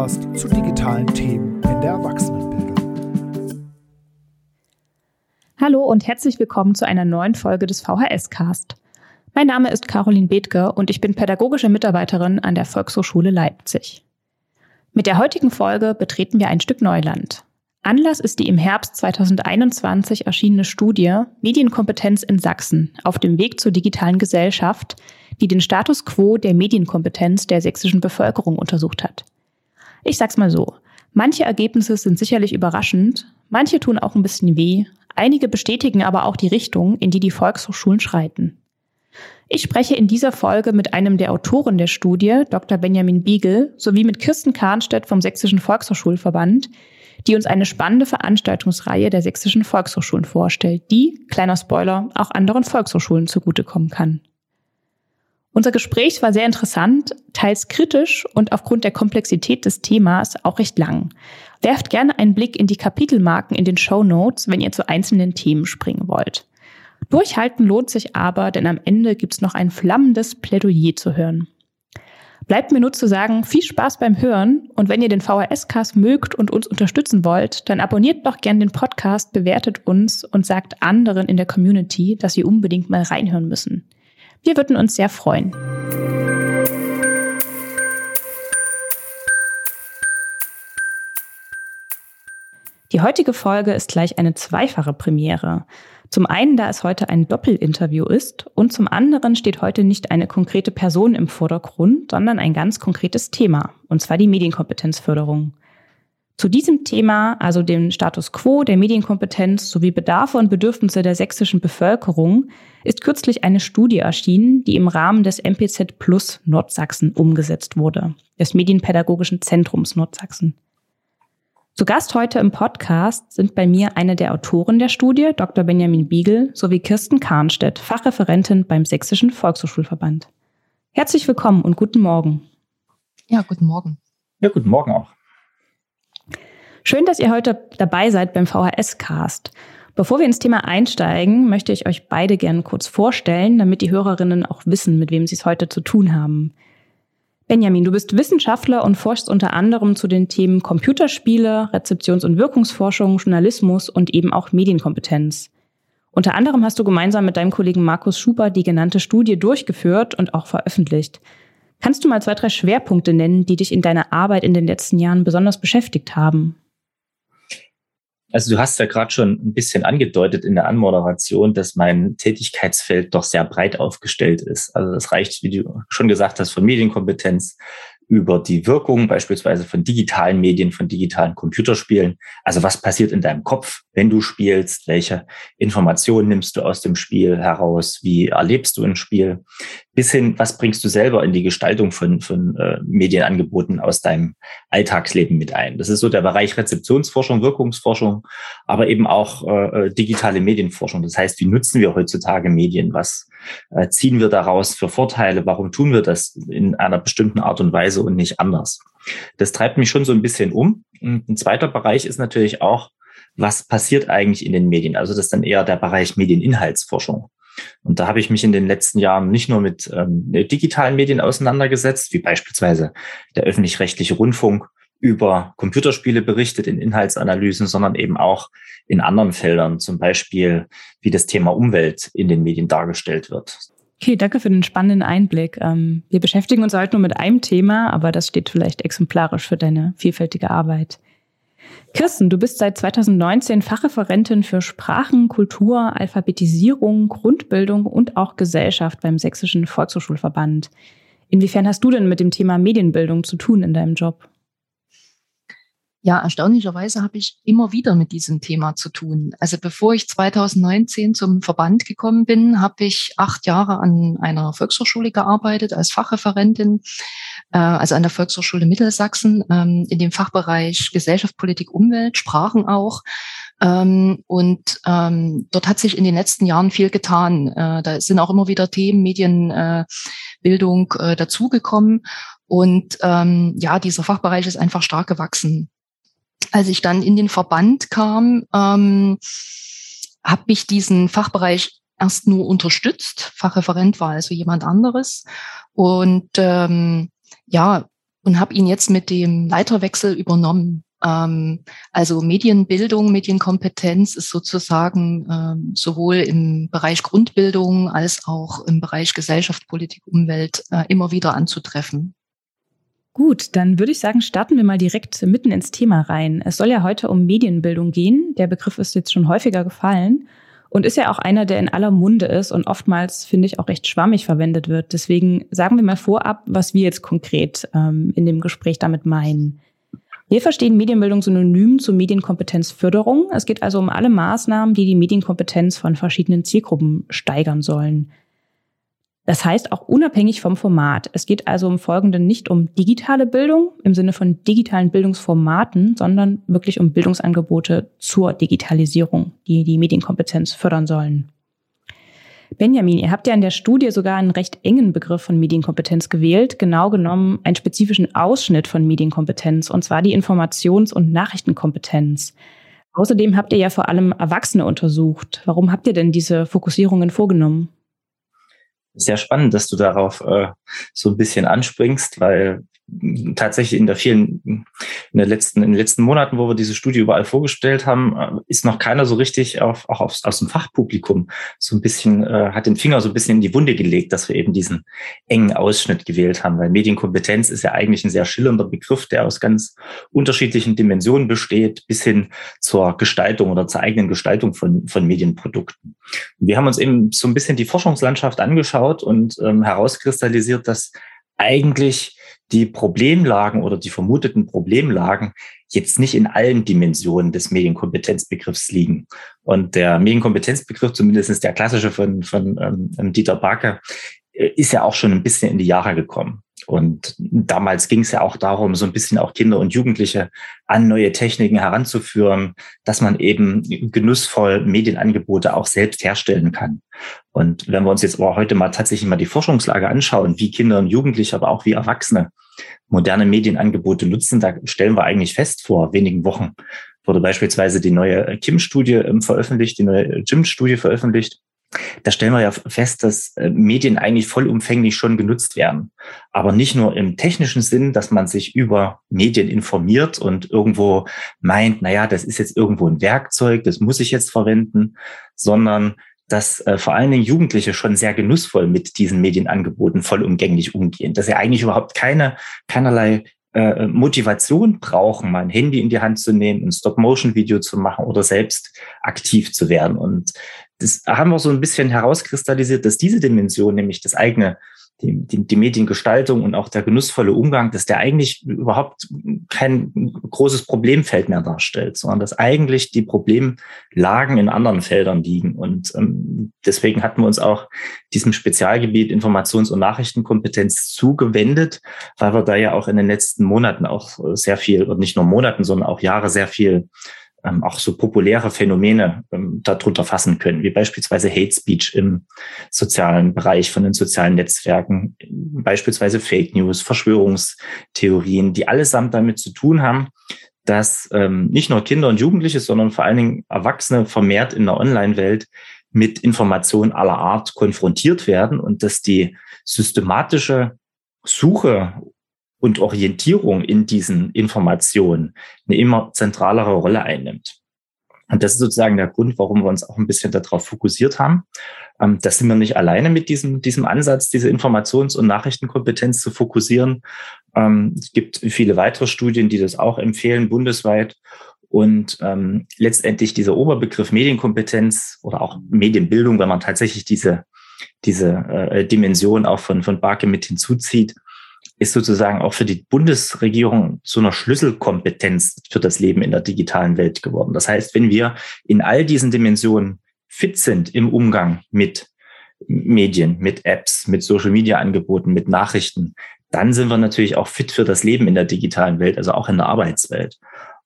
Podcast zu digitalen Themen in der Erwachsenenbildung. Hallo und herzlich willkommen zu einer neuen Folge des VHS Cast. Mein Name ist Caroline Bethke und ich bin pädagogische Mitarbeiterin an der Volkshochschule Leipzig. Mit der heutigen Folge betreten wir ein Stück Neuland. Anlass ist die im Herbst 2021 erschienene Studie Medienkompetenz in Sachsen auf dem Weg zur digitalen Gesellschaft, die den Status quo der Medienkompetenz der sächsischen Bevölkerung untersucht hat. Ich sag's mal so. Manche Ergebnisse sind sicherlich überraschend, manche tun auch ein bisschen weh, einige bestätigen aber auch die Richtung, in die die Volkshochschulen schreiten. Ich spreche in dieser Folge mit einem der Autoren der Studie, Dr. Benjamin Biegel, sowie mit Kirsten Kahnstedt vom Sächsischen Volkshochschulverband, die uns eine spannende Veranstaltungsreihe der sächsischen Volkshochschulen vorstellt, die, kleiner Spoiler, auch anderen Volkshochschulen zugutekommen kann. Unser Gespräch war sehr interessant, teils kritisch und aufgrund der Komplexität des Themas auch recht lang. Werft gerne einen Blick in die Kapitelmarken in den Show Notes, wenn ihr zu einzelnen Themen springen wollt. Durchhalten lohnt sich aber, denn am Ende gibt's noch ein flammendes Plädoyer zu hören. Bleibt mir nur zu sagen, viel Spaß beim Hören und wenn ihr den VHS-Cast mögt und uns unterstützen wollt, dann abonniert doch gern den Podcast, bewertet uns und sagt anderen in der Community, dass sie unbedingt mal reinhören müssen. Wir würden uns sehr freuen. Die heutige Folge ist gleich eine zweifache Premiere. Zum einen, da es heute ein Doppelinterview ist und zum anderen steht heute nicht eine konkrete Person im Vordergrund, sondern ein ganz konkretes Thema, und zwar die Medienkompetenzförderung. Zu diesem Thema, also dem Status quo der Medienkompetenz sowie Bedarfe und Bedürfnisse der sächsischen Bevölkerung, ist kürzlich eine Studie erschienen, die im Rahmen des MPZ Plus Nordsachsen umgesetzt wurde, des Medienpädagogischen Zentrums Nordsachsen. Zu Gast heute im Podcast sind bei mir eine der Autoren der Studie, Dr. Benjamin Biegel, sowie Kirsten Kahnstedt, Fachreferentin beim Sächsischen Volkshochschulverband. Herzlich willkommen und guten Morgen. Ja, guten Morgen. Ja, guten Morgen auch. Schön, dass ihr heute dabei seid beim VHS-Cast. Bevor wir ins Thema einsteigen, möchte ich euch beide gerne kurz vorstellen, damit die Hörerinnen auch wissen, mit wem sie es heute zu tun haben. Benjamin, du bist Wissenschaftler und forschst unter anderem zu den Themen Computerspiele, Rezeptions- und Wirkungsforschung, Journalismus und eben auch Medienkompetenz. Unter anderem hast du gemeinsam mit deinem Kollegen Markus Schuber die genannte Studie durchgeführt und auch veröffentlicht. Kannst du mal zwei, drei Schwerpunkte nennen, die dich in deiner Arbeit in den letzten Jahren besonders beschäftigt haben? Also du hast ja gerade schon ein bisschen angedeutet in der Anmoderation, dass mein Tätigkeitsfeld doch sehr breit aufgestellt ist. Also das reicht, wie du schon gesagt hast, von Medienkompetenz über die Wirkung beispielsweise von digitalen Medien, von digitalen Computerspielen. Also was passiert in deinem Kopf, wenn du spielst? Welche Informationen nimmst du aus dem Spiel heraus? Wie erlebst du ein Spiel? Bis hin, was bringst du selber in die Gestaltung von, von äh, Medienangeboten aus deinem Alltagsleben mit ein? Das ist so der Bereich Rezeptionsforschung, Wirkungsforschung, aber eben auch äh, äh digitale Medienforschung. Das heißt, wie nutzen wir heutzutage Medien? Was äh, ziehen wir daraus für Vorteile? Warum tun wir das in einer bestimmten Art und Weise und nicht anders? Das treibt mich schon so ein bisschen um. Und ein zweiter Bereich ist natürlich auch, was passiert eigentlich in den Medien? Also das ist dann eher der Bereich Medieninhaltsforschung. Und da habe ich mich in den letzten Jahren nicht nur mit ähm, digitalen Medien auseinandergesetzt, wie beispielsweise der öffentlich-rechtliche Rundfunk über Computerspiele berichtet in Inhaltsanalysen, sondern eben auch in anderen Feldern, zum Beispiel wie das Thema Umwelt in den Medien dargestellt wird. Okay, danke für den spannenden Einblick. Ähm, wir beschäftigen uns heute nur mit einem Thema, aber das steht vielleicht exemplarisch für deine vielfältige Arbeit. Kirsten, du bist seit 2019 Fachreferentin für Sprachen, Kultur, Alphabetisierung, Grundbildung und auch Gesellschaft beim Sächsischen Volkshochschulverband. Inwiefern hast du denn mit dem Thema Medienbildung zu tun in deinem Job? Ja, erstaunlicherweise habe ich immer wieder mit diesem Thema zu tun. Also bevor ich 2019 zum Verband gekommen bin, habe ich acht Jahre an einer Volkshochschule gearbeitet als Fachreferentin, äh, also an der Volkshochschule Mittelsachsen ähm, in dem Fachbereich Gesellschaft, Politik, Umwelt, Sprachen auch. Ähm, und ähm, dort hat sich in den letzten Jahren viel getan. Äh, da sind auch immer wieder Themen, Medienbildung äh, dazugekommen. Und ähm, ja, dieser Fachbereich ist einfach stark gewachsen als ich dann in den Verband kam, ähm, habe ich diesen Fachbereich erst nur unterstützt. Fachreferent war also jemand anderes. Und ähm, Ja, und habe ihn jetzt mit dem Leiterwechsel übernommen. Ähm, also Medienbildung, Medienkompetenz ist sozusagen ähm, sowohl im Bereich Grundbildung als auch im Bereich Gesellschaft, Politik, Umwelt äh, immer wieder anzutreffen. Gut, dann würde ich sagen, starten wir mal direkt mitten ins Thema rein. Es soll ja heute um Medienbildung gehen. Der Begriff ist jetzt schon häufiger gefallen und ist ja auch einer, der in aller Munde ist und oftmals, finde ich, auch recht schwammig verwendet wird. Deswegen sagen wir mal vorab, was wir jetzt konkret ähm, in dem Gespräch damit meinen. Wir verstehen Medienbildung synonym zur Medienkompetenzförderung. Es geht also um alle Maßnahmen, die die Medienkompetenz von verschiedenen Zielgruppen steigern sollen. Das heißt auch unabhängig vom Format. Es geht also im Folgenden nicht um digitale Bildung im Sinne von digitalen Bildungsformaten, sondern wirklich um Bildungsangebote zur Digitalisierung, die die Medienkompetenz fördern sollen. Benjamin, ihr habt ja in der Studie sogar einen recht engen Begriff von Medienkompetenz gewählt, genau genommen einen spezifischen Ausschnitt von Medienkompetenz, und zwar die Informations- und Nachrichtenkompetenz. Außerdem habt ihr ja vor allem Erwachsene untersucht. Warum habt ihr denn diese Fokussierungen vorgenommen? Sehr spannend, dass du darauf äh, so ein bisschen anspringst, weil tatsächlich in der vielen, in der letzten, in den letzten Monaten, wo wir diese Studie überall vorgestellt haben, äh, ist noch keiner so richtig auf, auch aus, aus dem Fachpublikum so ein bisschen, äh, hat den Finger so ein bisschen in die Wunde gelegt, dass wir eben diesen engen Ausschnitt gewählt haben, weil Medienkompetenz ist ja eigentlich ein sehr schillernder Begriff, der aus ganz unterschiedlichen Dimensionen besteht, bis hin zur Gestaltung oder zur eigenen Gestaltung von, von Medienprodukten. Und wir haben uns eben so ein bisschen die Forschungslandschaft angeschaut und ähm, herauskristallisiert, dass eigentlich die Problemlagen oder die vermuteten Problemlagen jetzt nicht in allen Dimensionen des Medienkompetenzbegriffs liegen. Und der Medienkompetenzbegriff, zumindest der klassische von, von ähm, Dieter Barker, äh, ist ja auch schon ein bisschen in die Jahre gekommen. Und damals ging es ja auch darum, so ein bisschen auch Kinder und Jugendliche an neue Techniken heranzuführen, dass man eben genussvoll Medienangebote auch selbst herstellen kann. Und wenn wir uns jetzt aber heute mal tatsächlich mal die Forschungslage anschauen, wie Kinder und Jugendliche, aber auch wie Erwachsene moderne Medienangebote nutzen, da stellen wir eigentlich fest, vor wenigen Wochen wurde beispielsweise die neue Kim-Studie ähm, veröffentlicht, die neue Jim-Studie veröffentlicht da stellen wir ja fest, dass äh, Medien eigentlich vollumfänglich schon genutzt werden. Aber nicht nur im technischen Sinn, dass man sich über Medien informiert und irgendwo meint, na ja, das ist jetzt irgendwo ein Werkzeug, das muss ich jetzt verwenden, sondern dass äh, vor allen Dingen Jugendliche schon sehr genussvoll mit diesen Medienangeboten vollumgänglich umgehen, dass sie eigentlich überhaupt keine, keinerlei äh, Motivation brauchen, mal ein Handy in die Hand zu nehmen, ein Stop-Motion-Video zu machen oder selbst aktiv zu werden. Und das haben wir so ein bisschen herauskristallisiert, dass diese Dimension, nämlich das eigene, die, die, die Mediengestaltung und auch der genussvolle Umgang, dass der eigentlich überhaupt kein großes Problemfeld mehr darstellt, sondern dass eigentlich die Problemlagen in anderen Feldern liegen. Und ähm, deswegen hatten wir uns auch diesem Spezialgebiet Informations- und Nachrichtenkompetenz zugewendet, weil wir da ja auch in den letzten Monaten auch sehr viel, und nicht nur Monaten, sondern auch Jahre sehr viel ähm, auch so populäre Phänomene ähm, darunter fassen können, wie beispielsweise Hate Speech im sozialen Bereich von den sozialen Netzwerken, beispielsweise Fake News, Verschwörungstheorien, die allesamt damit zu tun haben, dass ähm, nicht nur Kinder und Jugendliche, sondern vor allen Dingen Erwachsene vermehrt in der Online-Welt mit Informationen aller Art konfrontiert werden und dass die systematische Suche und Orientierung in diesen Informationen eine immer zentralere Rolle einnimmt. Und das ist sozusagen der Grund, warum wir uns auch ein bisschen darauf fokussiert haben. Ähm, das sind wir nicht alleine mit diesem, diesem Ansatz, diese Informations- und Nachrichtenkompetenz zu fokussieren. Ähm, es gibt viele weitere Studien, die das auch empfehlen, bundesweit. Und ähm, letztendlich dieser Oberbegriff Medienkompetenz oder auch Medienbildung, wenn man tatsächlich diese, diese äh, Dimension auch von, von Barke mit hinzuzieht, ist sozusagen auch für die Bundesregierung zu einer Schlüsselkompetenz für das Leben in der digitalen Welt geworden. Das heißt, wenn wir in all diesen Dimensionen fit sind im Umgang mit Medien, mit Apps, mit Social-Media-Angeboten, mit Nachrichten, dann sind wir natürlich auch fit für das Leben in der digitalen Welt, also auch in der Arbeitswelt.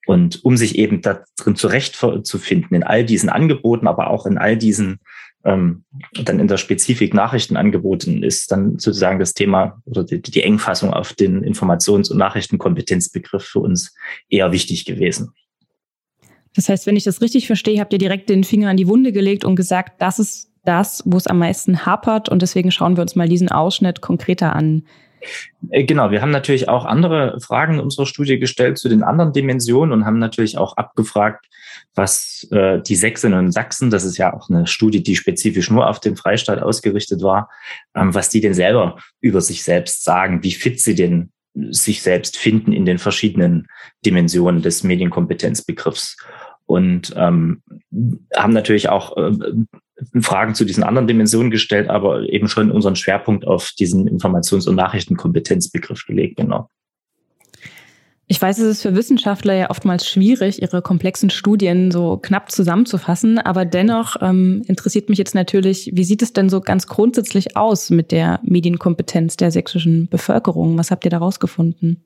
Und um sich eben da drin zurechtzufinden, in all diesen Angeboten, aber auch in all diesen ähm, dann in der Spezifik Nachrichten angeboten ist, dann sozusagen das Thema oder die, die Engfassung auf den Informations- und Nachrichtenkompetenzbegriff für uns eher wichtig gewesen. Das heißt, wenn ich das richtig verstehe, habt ihr direkt den Finger an die Wunde gelegt und gesagt, das ist das, wo es am meisten hapert und deswegen schauen wir uns mal diesen Ausschnitt konkreter an. Äh, genau, wir haben natürlich auch andere Fragen in unserer Studie gestellt zu den anderen Dimensionen und haben natürlich auch abgefragt, was äh, die Sächsinnen und Sachsen, das ist ja auch eine Studie, die spezifisch nur auf den Freistaat ausgerichtet war, ähm, was die denn selber über sich selbst sagen, wie fit sie denn sich selbst finden in den verschiedenen Dimensionen des Medienkompetenzbegriffs. Und ähm, haben natürlich auch äh, Fragen zu diesen anderen Dimensionen gestellt, aber eben schon unseren Schwerpunkt auf diesen Informations- und Nachrichtenkompetenzbegriff gelegt, genau. Ich weiß, es ist für Wissenschaftler ja oftmals schwierig, ihre komplexen Studien so knapp zusammenzufassen, aber dennoch ähm, interessiert mich jetzt natürlich, wie sieht es denn so ganz grundsätzlich aus mit der Medienkompetenz der sächsischen Bevölkerung? Was habt ihr da rausgefunden?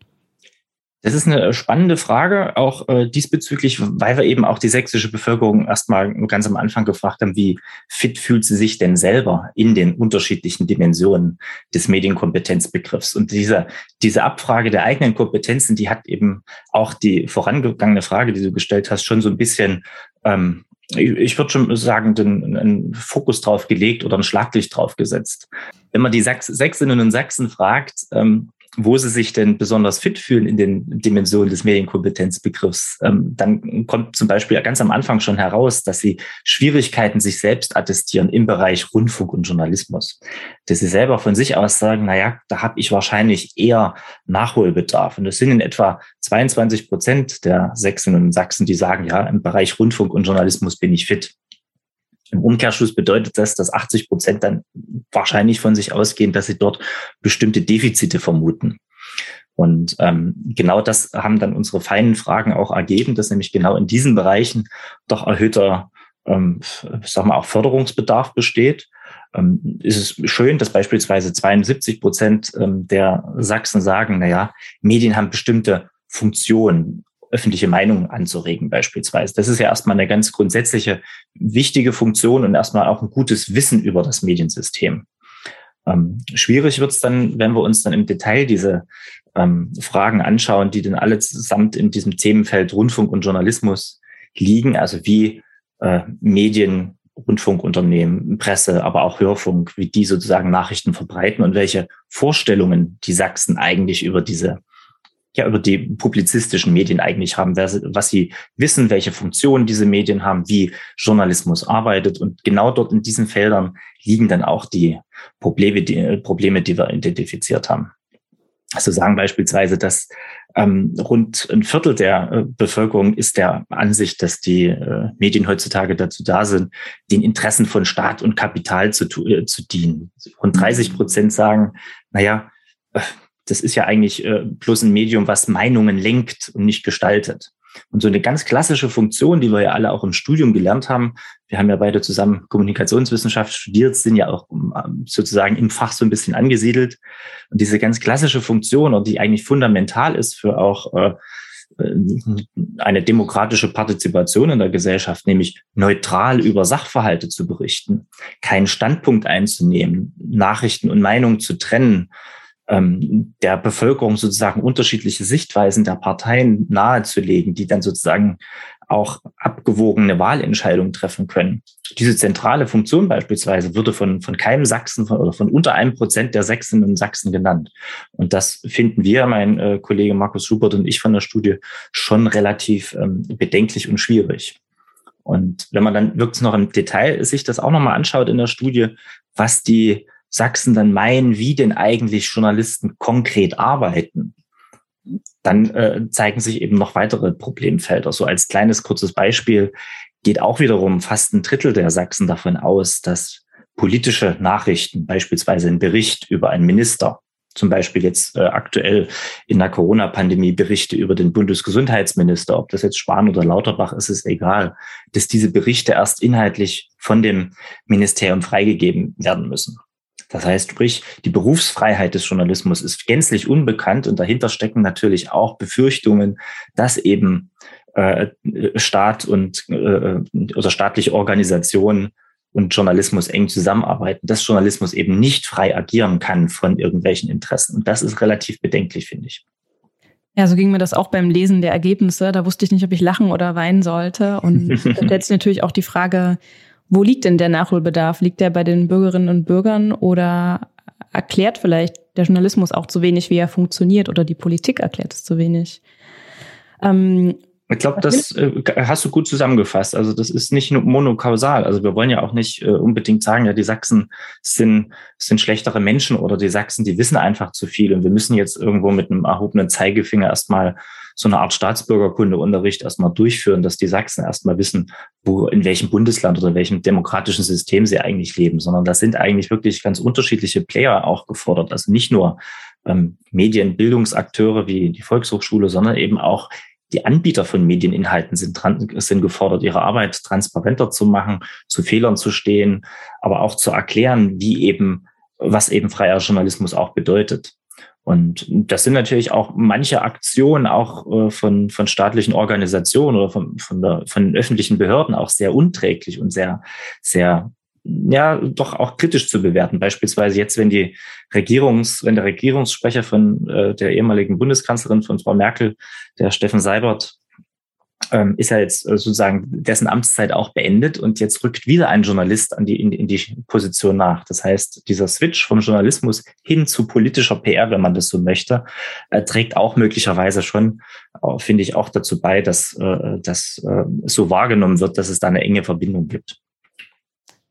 Das ist eine spannende Frage, auch äh, diesbezüglich, weil wir eben auch die sächsische Bevölkerung erstmal ganz am Anfang gefragt haben, wie fit fühlt sie sich denn selber in den unterschiedlichen Dimensionen des Medienkompetenzbegriffs. Und diese, diese Abfrage der eigenen Kompetenzen, die hat eben auch die vorangegangene Frage, die du gestellt hast, schon so ein bisschen ähm, ich würde schon sagen, den, einen Fokus drauf gelegt oder ein Schlaglicht drauf gesetzt. Wenn man die Sachs Sächsinnen und Sachsen fragt, ähm, wo sie sich denn besonders fit fühlen in den Dimensionen des Medienkompetenzbegriffs, ähm, dann kommt zum Beispiel ganz am Anfang schon heraus, dass sie Schwierigkeiten sich selbst attestieren im Bereich Rundfunk und Journalismus. Dass sie selber von sich aus sagen, na ja, da habe ich wahrscheinlich eher Nachholbedarf. Und das sind in etwa 22 Prozent der Sächsinnen und Sachsen, die sagen, ja, im Bereich Rundfunk und Journalismus bin ich fit. Im Umkehrschluss bedeutet das, dass 80 Prozent dann wahrscheinlich von sich ausgehen, dass sie dort bestimmte Defizite vermuten. Und ähm, genau das haben dann unsere feinen Fragen auch ergeben, dass nämlich genau in diesen Bereichen doch erhöhter, ähm, sag mal, auch Förderungsbedarf besteht. Ähm, ist es schön, dass beispielsweise 72 Prozent ähm, der Sachsen sagen, na ja, Medien haben bestimmte Funktionen, öffentliche Meinung anzuregen beispielsweise. Das ist ja erstmal eine ganz grundsätzliche, wichtige Funktion und erstmal auch ein gutes Wissen über das Mediensystem. Ähm, schwierig wird es dann, wenn wir uns dann im Detail diese ähm, Fragen anschauen, die dann alle zusammen in diesem Themenfeld Rundfunk und Journalismus liegen, also wie äh, Medien, Rundfunkunternehmen, Presse, aber auch Hörfunk, wie die sozusagen Nachrichten verbreiten und welche Vorstellungen die Sachsen eigentlich über diese ja über die publizistischen Medien eigentlich haben, was sie wissen, welche Funktionen diese Medien haben, wie Journalismus arbeitet. Und genau dort in diesen Feldern liegen dann auch die Probleme, die, Probleme, die wir identifiziert haben. Also sagen beispielsweise, dass ähm, rund ein Viertel der äh, Bevölkerung ist der Ansicht, dass die äh, Medien heutzutage dazu da sind, den Interessen von Staat und Kapital zu, äh, zu dienen. Rund 30 Prozent sagen, naja, äh, das ist ja eigentlich äh, bloß ein Medium, was Meinungen lenkt und nicht gestaltet. Und so eine ganz klassische Funktion, die wir ja alle auch im Studium gelernt haben, wir haben ja beide zusammen Kommunikationswissenschaft studiert, sind ja auch ähm, sozusagen im Fach so ein bisschen angesiedelt. Und diese ganz klassische Funktion, die eigentlich fundamental ist für auch äh, eine demokratische Partizipation in der Gesellschaft, nämlich neutral über Sachverhalte zu berichten, keinen Standpunkt einzunehmen, Nachrichten und Meinungen zu trennen, ähm, der Bevölkerung sozusagen unterschiedliche Sichtweisen der Parteien nahezulegen, die dann sozusagen auch abgewogene Wahlentscheidungen treffen können. Diese zentrale Funktion beispielsweise würde von, von keinem Sachsen von, oder von unter einem Prozent der Sächsinnen und Sachsen genannt. Und das finden wir, mein äh, Kollege Markus Schubert und ich von der Studie, schon relativ ähm, bedenklich und schwierig. Und wenn man dann wirklich noch im Detail sich das auch nochmal anschaut in der Studie, was die Sachsen dann meinen, wie denn eigentlich Journalisten konkret arbeiten, dann äh, zeigen sich eben noch weitere Problemfelder. So als kleines kurzes Beispiel geht auch wiederum fast ein Drittel der Sachsen davon aus, dass politische Nachrichten, beispielsweise ein Bericht über einen Minister, zum Beispiel jetzt äh, aktuell in der Corona-Pandemie Berichte über den Bundesgesundheitsminister, ob das jetzt Spahn oder Lauterbach ist, ist egal, dass diese Berichte erst inhaltlich von dem Ministerium freigegeben werden müssen. Das heißt, sprich, die Berufsfreiheit des Journalismus ist gänzlich unbekannt und dahinter stecken natürlich auch Befürchtungen, dass eben äh, Staat und äh, oder staatliche Organisationen und Journalismus eng zusammenarbeiten, dass Journalismus eben nicht frei agieren kann von irgendwelchen Interessen. Und das ist relativ bedenklich, finde ich. Ja, so ging mir das auch beim Lesen der Ergebnisse. Da wusste ich nicht, ob ich lachen oder weinen sollte. Und sich natürlich auch die Frage, wo liegt denn der Nachholbedarf? Liegt der bei den Bürgerinnen und Bürgern oder erklärt vielleicht der Journalismus auch zu wenig, wie er funktioniert oder die Politik erklärt es zu wenig. Ähm, ich glaube, das äh, hast du gut zusammengefasst. Also das ist nicht nur monokausal. Also wir wollen ja auch nicht äh, unbedingt sagen, ja, die Sachsen sind, sind schlechtere Menschen oder die Sachsen, die wissen einfach zu viel und wir müssen jetzt irgendwo mit einem erhobenen Zeigefinger erstmal so eine Art Staatsbürgerkundeunterricht erstmal durchführen, dass die Sachsen erstmal wissen, wo, in welchem Bundesland oder in welchem demokratischen System sie eigentlich leben, sondern da sind eigentlich wirklich ganz unterschiedliche Player auch gefordert. Also nicht nur ähm, Medienbildungsakteure wie die Volkshochschule, sondern eben auch die Anbieter von Medieninhalten sind, sind gefordert, ihre Arbeit transparenter zu machen, zu Fehlern zu stehen, aber auch zu erklären, wie eben, was eben freier Journalismus auch bedeutet. Und das sind natürlich auch manche Aktionen auch äh, von, von staatlichen Organisationen oder von, von, der, von öffentlichen Behörden auch sehr unträglich und sehr, sehr ja doch auch kritisch zu bewerten. Beispielsweise jetzt, wenn die Regierungs, wenn der Regierungssprecher von äh, der ehemaligen Bundeskanzlerin von Frau Merkel, der Steffen Seibert, ähm, ist ja jetzt äh, sozusagen dessen Amtszeit auch beendet und jetzt rückt wieder ein Journalist an die, in, in die Position nach. Das heißt, dieser Switch vom Journalismus hin zu politischer PR, wenn man das so möchte, äh, trägt auch möglicherweise schon, äh, finde ich, auch dazu bei, dass äh, das äh, so wahrgenommen wird, dass es da eine enge Verbindung gibt.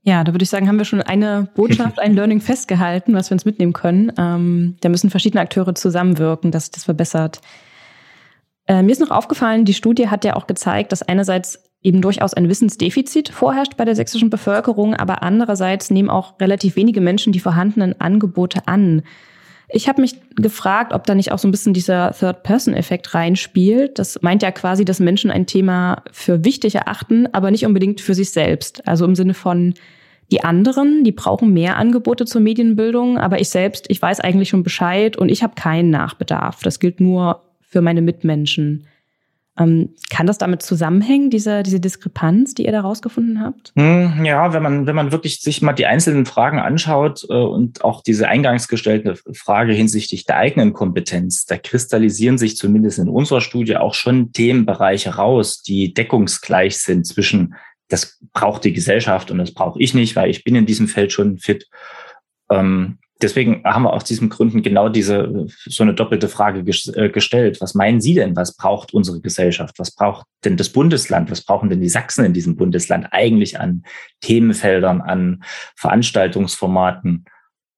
Ja, da würde ich sagen, haben wir schon eine Botschaft, ein Learning festgehalten, was wir uns mitnehmen können. Ähm, da müssen verschiedene Akteure zusammenwirken, dass sich das verbessert. Äh, mir ist noch aufgefallen, die Studie hat ja auch gezeigt, dass einerseits eben durchaus ein Wissensdefizit vorherrscht bei der sächsischen Bevölkerung, aber andererseits nehmen auch relativ wenige Menschen die vorhandenen Angebote an. Ich habe mich gefragt, ob da nicht auch so ein bisschen dieser Third-Person-Effekt reinspielt. Das meint ja quasi, dass Menschen ein Thema für wichtig erachten, aber nicht unbedingt für sich selbst. Also im Sinne von, die anderen, die brauchen mehr Angebote zur Medienbildung, aber ich selbst, ich weiß eigentlich schon Bescheid und ich habe keinen Nachbedarf. Das gilt nur für meine Mitmenschen. Ähm, kann das damit zusammenhängen, diese, diese Diskrepanz, die ihr da rausgefunden habt? Hm, ja, wenn man, wenn man wirklich sich mal die einzelnen Fragen anschaut äh, und auch diese eingangs gestellte Frage hinsichtlich der eigenen Kompetenz, da kristallisieren sich zumindest in unserer Studie auch schon Themenbereiche raus, die deckungsgleich sind zwischen das braucht die Gesellschaft und das brauche ich nicht, weil ich bin in diesem Feld schon fit. Ähm, deswegen haben wir aus diesen Gründen genau diese so eine doppelte Frage äh, gestellt. Was meinen Sie denn? Was braucht unsere Gesellschaft? Was braucht denn das Bundesland? Was brauchen denn die Sachsen in diesem Bundesland eigentlich an Themenfeldern, an Veranstaltungsformaten?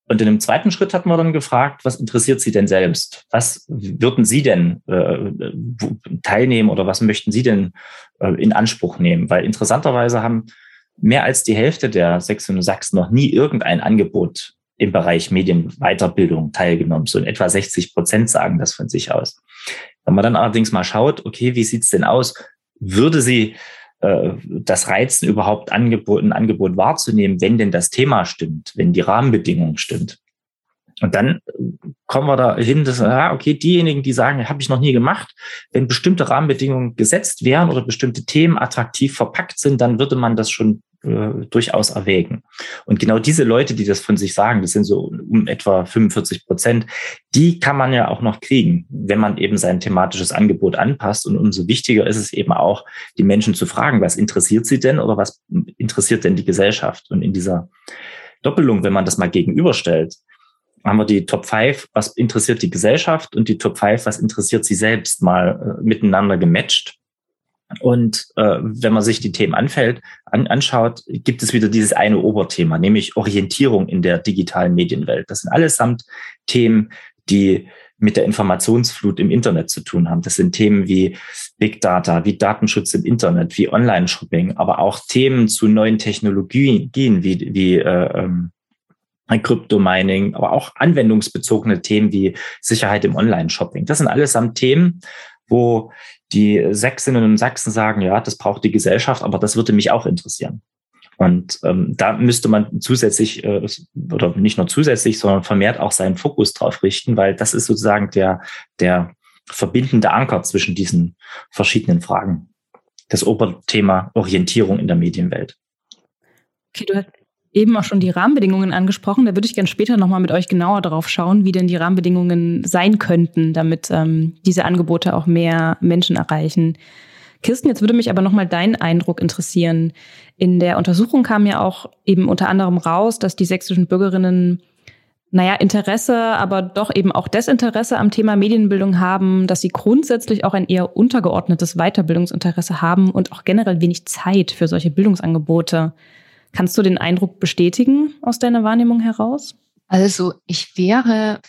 Und in dem zweiten Schritt hatten wir dann gefragt, was interessiert Sie denn selbst? Was würden Sie denn äh, teilnehmen oder was möchten Sie denn äh, in Anspruch nehmen? Weil interessanterweise haben mehr als die Hälfte der Sächsinnen und Sachsen noch nie irgendein Angebot im Bereich Medienweiterbildung teilgenommen. So in etwa 60 Prozent sagen das von sich aus. Wenn man dann allerdings mal schaut, okay, wie sieht's denn aus? Würde sie äh, das Reizen überhaupt Angebot, ein Angebot wahrzunehmen, wenn denn das Thema stimmt, wenn die Rahmenbedingungen stimmt. Und dann kommen wir da hin, dass, ja, okay, diejenigen, die sagen, habe ich noch nie gemacht, wenn bestimmte Rahmenbedingungen gesetzt wären oder bestimmte Themen attraktiv verpackt sind, dann würde man das schon äh, durchaus erwägen. Und genau diese Leute, die das von sich sagen, das sind so um etwa 45 Prozent, die kann man ja auch noch kriegen, wenn man eben sein thematisches Angebot anpasst. Und umso wichtiger ist es eben auch, die Menschen zu fragen, was interessiert sie denn oder was interessiert denn die Gesellschaft? Und in dieser Doppelung, wenn man das mal gegenüberstellt, haben wir die Top 5, was interessiert die Gesellschaft und die Top 5, was interessiert sie selbst mal äh, miteinander gematcht. Und äh, wenn man sich die Themen anfällt, an, anschaut, gibt es wieder dieses eine Oberthema, nämlich Orientierung in der digitalen Medienwelt. Das sind allesamt Themen, die mit der Informationsflut im Internet zu tun haben. Das sind Themen wie Big Data, wie Datenschutz im Internet, wie Online-Shopping, aber auch Themen zu neuen Technologien wie, wie äh, ähm, Crypto-Mining, aber auch anwendungsbezogene Themen wie Sicherheit im Online-Shopping. Das sind allesamt Themen, wo die Sächsinnen und Sachsen sagen, ja, das braucht die Gesellschaft, aber das würde mich auch interessieren. Und ähm, da müsste man zusätzlich äh, oder nicht nur zusätzlich, sondern vermehrt auch seinen Fokus drauf richten, weil das ist sozusagen der, der verbindende Anker zwischen diesen verschiedenen Fragen. Das Oberthema Orientierung in der Medienwelt. Okay, du hast eben auch schon die Rahmenbedingungen angesprochen. Da würde ich gerne später nochmal mit euch genauer darauf schauen, wie denn die Rahmenbedingungen sein könnten, damit ähm, diese Angebote auch mehr Menschen erreichen. Kirsten, jetzt würde mich aber nochmal dein Eindruck interessieren. In der Untersuchung kam ja auch eben unter anderem raus, dass die sächsischen Bürgerinnen naja, Interesse, aber doch eben auch Desinteresse am Thema Medienbildung haben, dass sie grundsätzlich auch ein eher untergeordnetes Weiterbildungsinteresse haben und auch generell wenig Zeit für solche Bildungsangebote. Kannst du den Eindruck bestätigen aus deiner Wahrnehmung heraus? Also ich wäre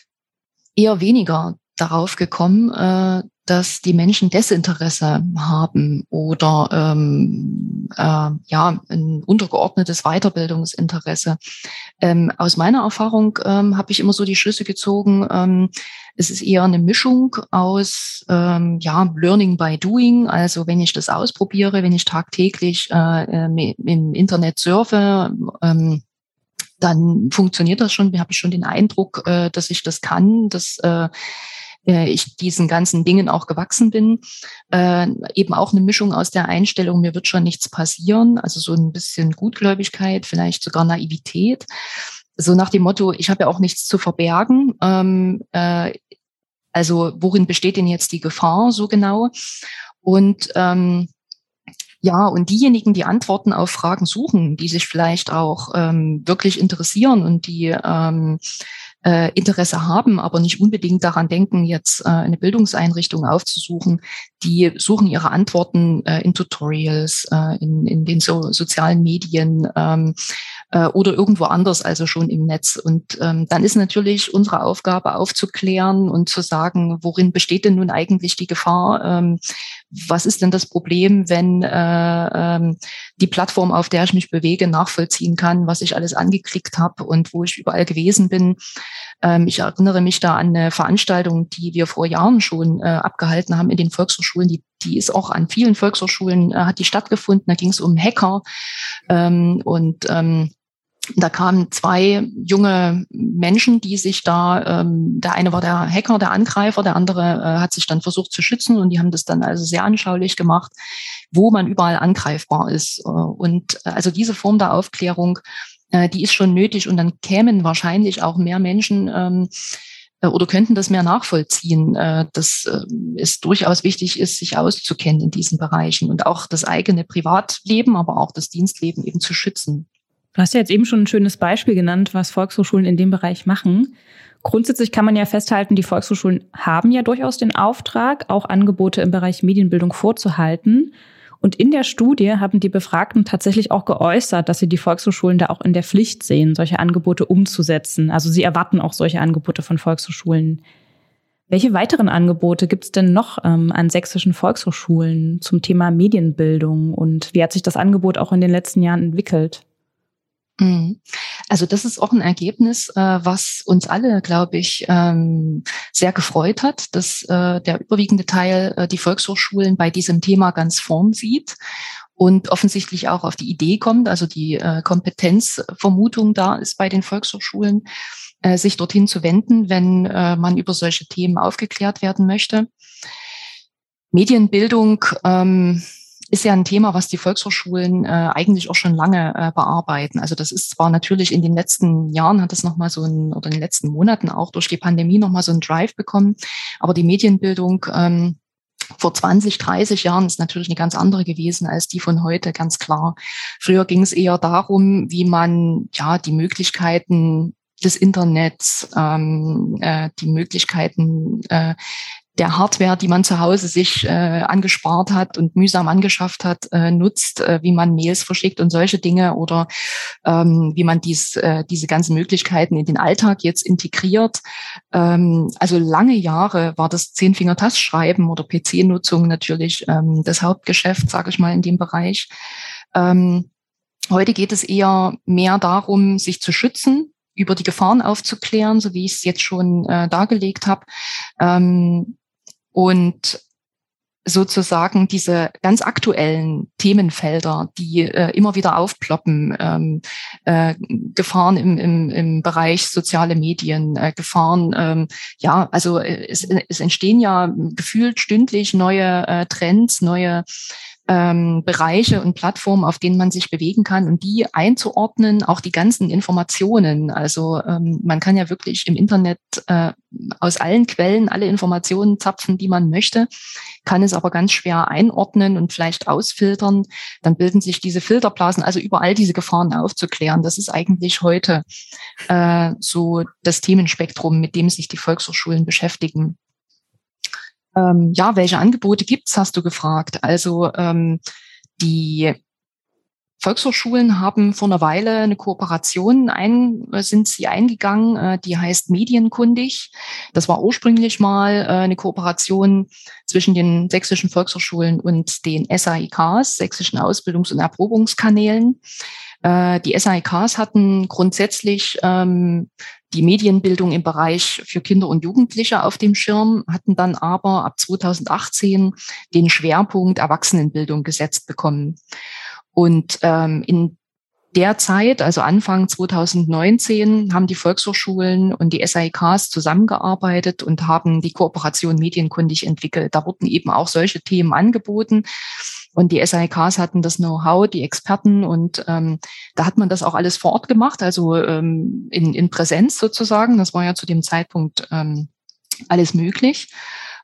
eher weniger darauf gekommen, äh, dass die Menschen Desinteresse haben oder ähm, äh, ja ein untergeordnetes Weiterbildungsinteresse. Ähm, aus meiner Erfahrung ähm, habe ich immer so die Schlüsse gezogen. Ähm, es ist eher eine Mischung aus ähm, ja Learning by Doing. Also wenn ich das ausprobiere, wenn ich tagtäglich äh, im Internet surfe. Ähm, dann funktioniert das schon. Habe ich schon den Eindruck, äh, dass ich das kann, dass äh, äh, ich diesen ganzen Dingen auch gewachsen bin. Äh, eben auch eine Mischung aus der Einstellung, mir wird schon nichts passieren, also so ein bisschen Gutgläubigkeit, vielleicht sogar Naivität. So nach dem Motto, ich habe ja auch nichts zu verbergen. Ähm, äh, also worin besteht denn jetzt die Gefahr so genau? Und ähm, ja, und diejenigen, die Antworten auf Fragen suchen, die sich vielleicht auch ähm, wirklich interessieren und die ähm, äh, Interesse haben, aber nicht unbedingt daran denken, jetzt äh, eine Bildungseinrichtung aufzusuchen, die suchen ihre Antworten äh, in Tutorials, äh, in, in den so, sozialen Medien ähm, äh, oder irgendwo anders, also schon im Netz. Und ähm, dann ist natürlich unsere Aufgabe aufzuklären und zu sagen, worin besteht denn nun eigentlich die Gefahr? Ähm, was ist denn das Problem, wenn äh, ähm, die Plattform, auf der ich mich bewege, nachvollziehen kann, was ich alles angeklickt habe und wo ich überall gewesen bin. Ähm, ich erinnere mich da an eine Veranstaltung, die wir vor Jahren schon äh, abgehalten haben in den Volkshochschulen. Die, die ist auch an vielen Volkshochschulen, äh, hat die stattgefunden. Da ging es um Hacker ähm, und ähm, da kamen zwei junge Menschen, die sich da, ähm, der eine war der Hacker, der Angreifer, der andere äh, hat sich dann versucht zu schützen und die haben das dann also sehr anschaulich gemacht, wo man überall angreifbar ist. Äh, und äh, also diese Form der Aufklärung, äh, die ist schon nötig und dann kämen wahrscheinlich auch mehr Menschen ähm, äh, oder könnten das mehr nachvollziehen, äh, dass äh, es durchaus wichtig ist, sich auszukennen in diesen Bereichen und auch das eigene Privatleben, aber auch das Dienstleben eben zu schützen. Du hast ja jetzt eben schon ein schönes Beispiel genannt, was Volkshochschulen in dem Bereich machen. Grundsätzlich kann man ja festhalten, die Volkshochschulen haben ja durchaus den Auftrag, auch Angebote im Bereich Medienbildung vorzuhalten. Und in der Studie haben die Befragten tatsächlich auch geäußert, dass sie die Volkshochschulen da auch in der Pflicht sehen, solche Angebote umzusetzen. Also sie erwarten auch solche Angebote von Volkshochschulen. Welche weiteren Angebote gibt es denn noch ähm, an sächsischen Volkshochschulen zum Thema Medienbildung und wie hat sich das Angebot auch in den letzten Jahren entwickelt? Mhm. Also das ist auch ein Ergebnis, äh, was uns alle, glaube ich, ähm, sehr gefreut hat, dass äh, der überwiegende Teil äh, die Volkshochschulen bei diesem Thema ganz vorn sieht und offensichtlich auch auf die Idee kommt, also die Kompetenzvermutung da ist bei den Volkshochschulen, sich dorthin zu wenden, wenn man über solche Themen aufgeklärt werden möchte. Medienbildung ähm, ist ja ein Thema, was die Volkshochschulen äh, eigentlich auch schon lange äh, bearbeiten. Also das ist zwar natürlich in den letzten Jahren hat es nochmal so ein, oder in den letzten Monaten auch durch die Pandemie nochmal so einen Drive bekommen, aber die Medienbildung ähm, vor 20, 30 Jahren ist natürlich eine ganz andere gewesen als die von heute, ganz klar. Früher ging es eher darum, wie man ja die Möglichkeiten des Internets, ähm, äh, die Möglichkeiten äh, der Hardware, die man zu Hause sich äh, angespart hat und mühsam angeschafft hat, äh, nutzt, äh, wie man Mails verschickt und solche Dinge oder ähm, wie man dies, äh, diese ganzen Möglichkeiten in den Alltag jetzt integriert. Ähm, also lange Jahre war das Zehnfinger-Tastschreiben oder PC-Nutzung natürlich ähm, das Hauptgeschäft, sage ich mal, in dem Bereich. Ähm, heute geht es eher mehr darum, sich zu schützen, über die Gefahren aufzuklären, so wie ich es jetzt schon äh, dargelegt habe. Ähm, und sozusagen diese ganz aktuellen Themenfelder, die äh, immer wieder aufploppen, ähm, äh, Gefahren im, im, im Bereich soziale Medien, äh, Gefahren, ähm, ja, also äh, es, es entstehen ja gefühlt stündlich neue äh, Trends, neue ähm, Bereiche und Plattformen, auf denen man sich bewegen kann und die einzuordnen, auch die ganzen Informationen. Also ähm, man kann ja wirklich im Internet äh, aus allen Quellen alle Informationen zapfen, die man möchte, kann es aber ganz schwer einordnen und vielleicht ausfiltern. Dann bilden sich diese Filterblasen, also überall diese Gefahren aufzuklären. Das ist eigentlich heute äh, so das Themenspektrum, mit dem sich die Volkshochschulen beschäftigen. Ähm, ja, welche Angebote gibt's, hast du gefragt. Also ähm, die Volkshochschulen haben vor einer Weile eine Kooperation ein, sind sie eingegangen, äh, die heißt Medienkundig. Das war ursprünglich mal äh, eine Kooperation zwischen den sächsischen Volkshochschulen und den SAIKs, sächsischen Ausbildungs- und Erprobungskanälen. Äh, die SAIKs hatten grundsätzlich ähm, die Medienbildung im Bereich für Kinder und Jugendliche auf dem Schirm, hatten dann aber ab 2018 den Schwerpunkt Erwachsenenbildung gesetzt bekommen. Und ähm, in der Zeit, also Anfang 2019, haben die Volkshochschulen und die SAIKs zusammengearbeitet und haben die Kooperation medienkundig entwickelt. Da wurden eben auch solche Themen angeboten. Und die SAIKs hatten das Know-how, die Experten und ähm, da hat man das auch alles vor Ort gemacht, also ähm, in, in Präsenz sozusagen. Das war ja zu dem Zeitpunkt ähm, alles möglich.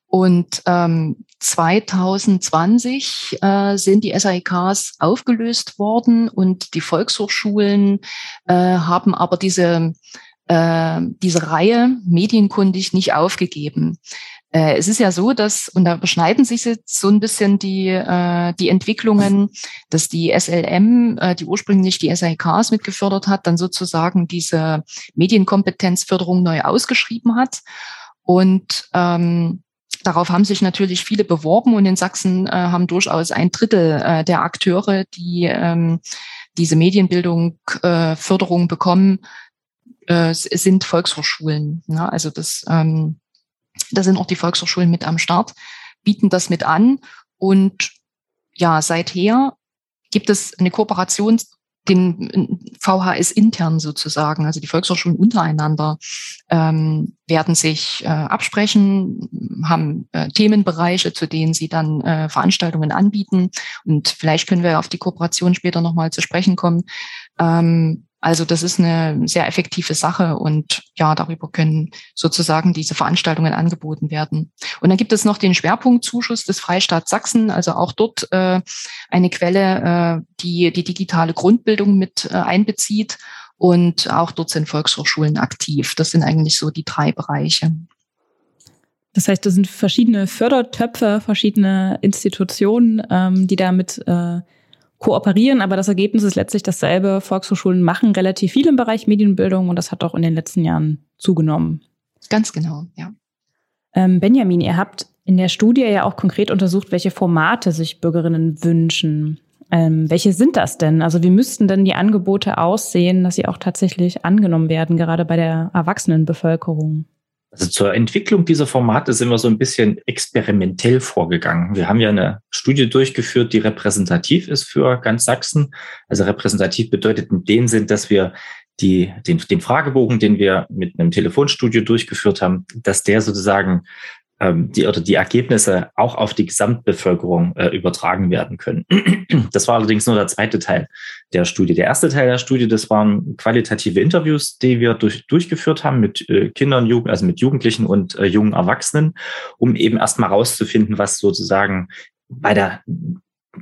Und ähm, 2020 äh, sind die SAIKs aufgelöst worden und die Volkshochschulen äh, haben aber diese, äh, diese Reihe medienkundig nicht aufgegeben. Äh, es ist ja so, dass, und da beschneiden sich jetzt so ein bisschen die, äh, die Entwicklungen, dass die SLM, äh, die ursprünglich die SAIKs mitgefördert hat, dann sozusagen diese Medienkompetenzförderung neu ausgeschrieben hat. Und ähm, Darauf haben sich natürlich viele beworben und in Sachsen äh, haben durchaus ein Drittel äh, der Akteure, die ähm, diese Medienbildung äh, Förderung bekommen, äh, sind Volkshochschulen. Ja, also das, ähm, da sind auch die Volkshochschulen mit am Start, bieten das mit an und ja, seither gibt es eine Kooperation den VHS intern sozusagen, also die Volkshochschulen untereinander, ähm, werden sich äh, absprechen, haben äh, Themenbereiche, zu denen sie dann äh, Veranstaltungen anbieten. Und vielleicht können wir auf die Kooperation später nochmal zu sprechen kommen. Ähm, also das ist eine sehr effektive Sache und ja, darüber können sozusagen diese Veranstaltungen angeboten werden. Und dann gibt es noch den Schwerpunktzuschuss des Freistaats Sachsen, also auch dort äh, eine Quelle, äh, die die digitale Grundbildung mit äh, einbezieht. Und auch dort sind Volkshochschulen aktiv. Das sind eigentlich so die drei Bereiche. Das heißt, das sind verschiedene Fördertöpfe, verschiedene Institutionen, ähm, die damit äh, kooperieren, aber das Ergebnis ist letztlich dasselbe. Volkshochschulen machen relativ viel im Bereich Medienbildung und das hat auch in den letzten Jahren zugenommen. Ganz genau, ja. Ähm, Benjamin, ihr habt in der Studie ja auch konkret untersucht, welche Formate sich Bürgerinnen wünschen. Ähm, welche sind das denn? Also wie müssten denn die Angebote aussehen, dass sie auch tatsächlich angenommen werden, gerade bei der Erwachsenenbevölkerung? Also zur Entwicklung dieser Formate sind wir so ein bisschen experimentell vorgegangen. Wir haben ja eine Studie durchgeführt, die repräsentativ ist für ganz Sachsen. Also repräsentativ bedeutet in dem Sinn, dass wir die, den, den Fragebogen, den wir mit einem Telefonstudio durchgeführt haben, dass der sozusagen die oder die Ergebnisse auch auf die Gesamtbevölkerung äh, übertragen werden können. Das war allerdings nur der zweite Teil der Studie. Der erste Teil der Studie, das waren qualitative Interviews, die wir durch, durchgeführt haben mit äh, Kindern, Jugend, also mit Jugendlichen und äh, jungen Erwachsenen, um eben erstmal rauszufinden, was sozusagen bei der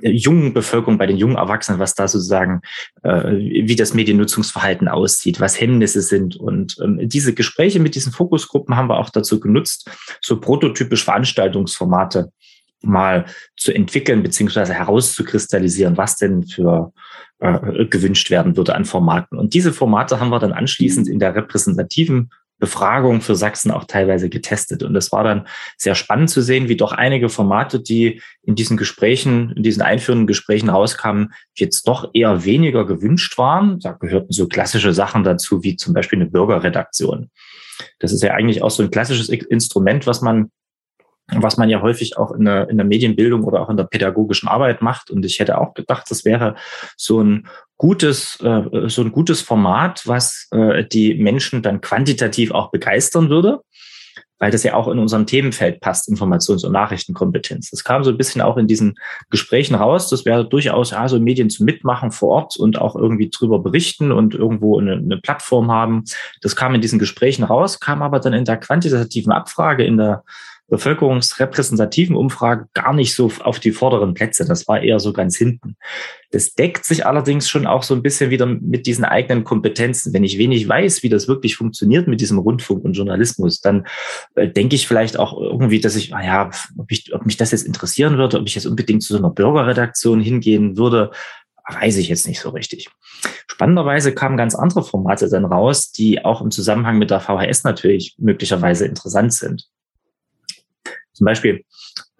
jungen Bevölkerung, bei den jungen Erwachsenen, was da sozusagen, äh, wie das Mediennutzungsverhalten aussieht, was Hemmnisse sind. Und ähm, diese Gespräche mit diesen Fokusgruppen haben wir auch dazu genutzt, so prototypisch Veranstaltungsformate mal zu entwickeln beziehungsweise herauszukristallisieren, was denn für äh, gewünscht werden würde an Formaten. Und diese Formate haben wir dann anschließend in der repräsentativen Befragung für Sachsen auch teilweise getestet. Und es war dann sehr spannend zu sehen, wie doch einige Formate, die in diesen Gesprächen, in diesen einführenden Gesprächen rauskamen, jetzt doch eher weniger gewünscht waren. Da gehörten so klassische Sachen dazu, wie zum Beispiel eine Bürgerredaktion. Das ist ja eigentlich auch so ein klassisches Instrument, was man was man ja häufig auch in der, in der Medienbildung oder auch in der pädagogischen Arbeit macht. Und ich hätte auch gedacht, das wäre so ein gutes, äh, so ein gutes Format, was äh, die Menschen dann quantitativ auch begeistern würde. weil das ja auch in unserem Themenfeld passt, Informations- und Nachrichtenkompetenz. Das kam so ein bisschen auch in diesen Gesprächen raus. Das wäre durchaus ja so Medien zum Mitmachen vor Ort und auch irgendwie drüber berichten und irgendwo eine, eine Plattform haben. Das kam in diesen Gesprächen raus, kam aber dann in der quantitativen Abfrage in der bevölkerungsrepräsentativen Umfrage gar nicht so auf die vorderen Plätze. Das war eher so ganz hinten. Das deckt sich allerdings schon auch so ein bisschen wieder mit diesen eigenen Kompetenzen. Wenn ich wenig weiß, wie das wirklich funktioniert mit diesem Rundfunk und Journalismus, dann äh, denke ich vielleicht auch irgendwie, dass ich, naja, ob, ich, ob mich das jetzt interessieren würde, ob ich jetzt unbedingt zu so einer Bürgerredaktion hingehen würde, weiß ich jetzt nicht so richtig. Spannenderweise kamen ganz andere Formate dann raus, die auch im Zusammenhang mit der VHS natürlich möglicherweise interessant sind. Zum Beispiel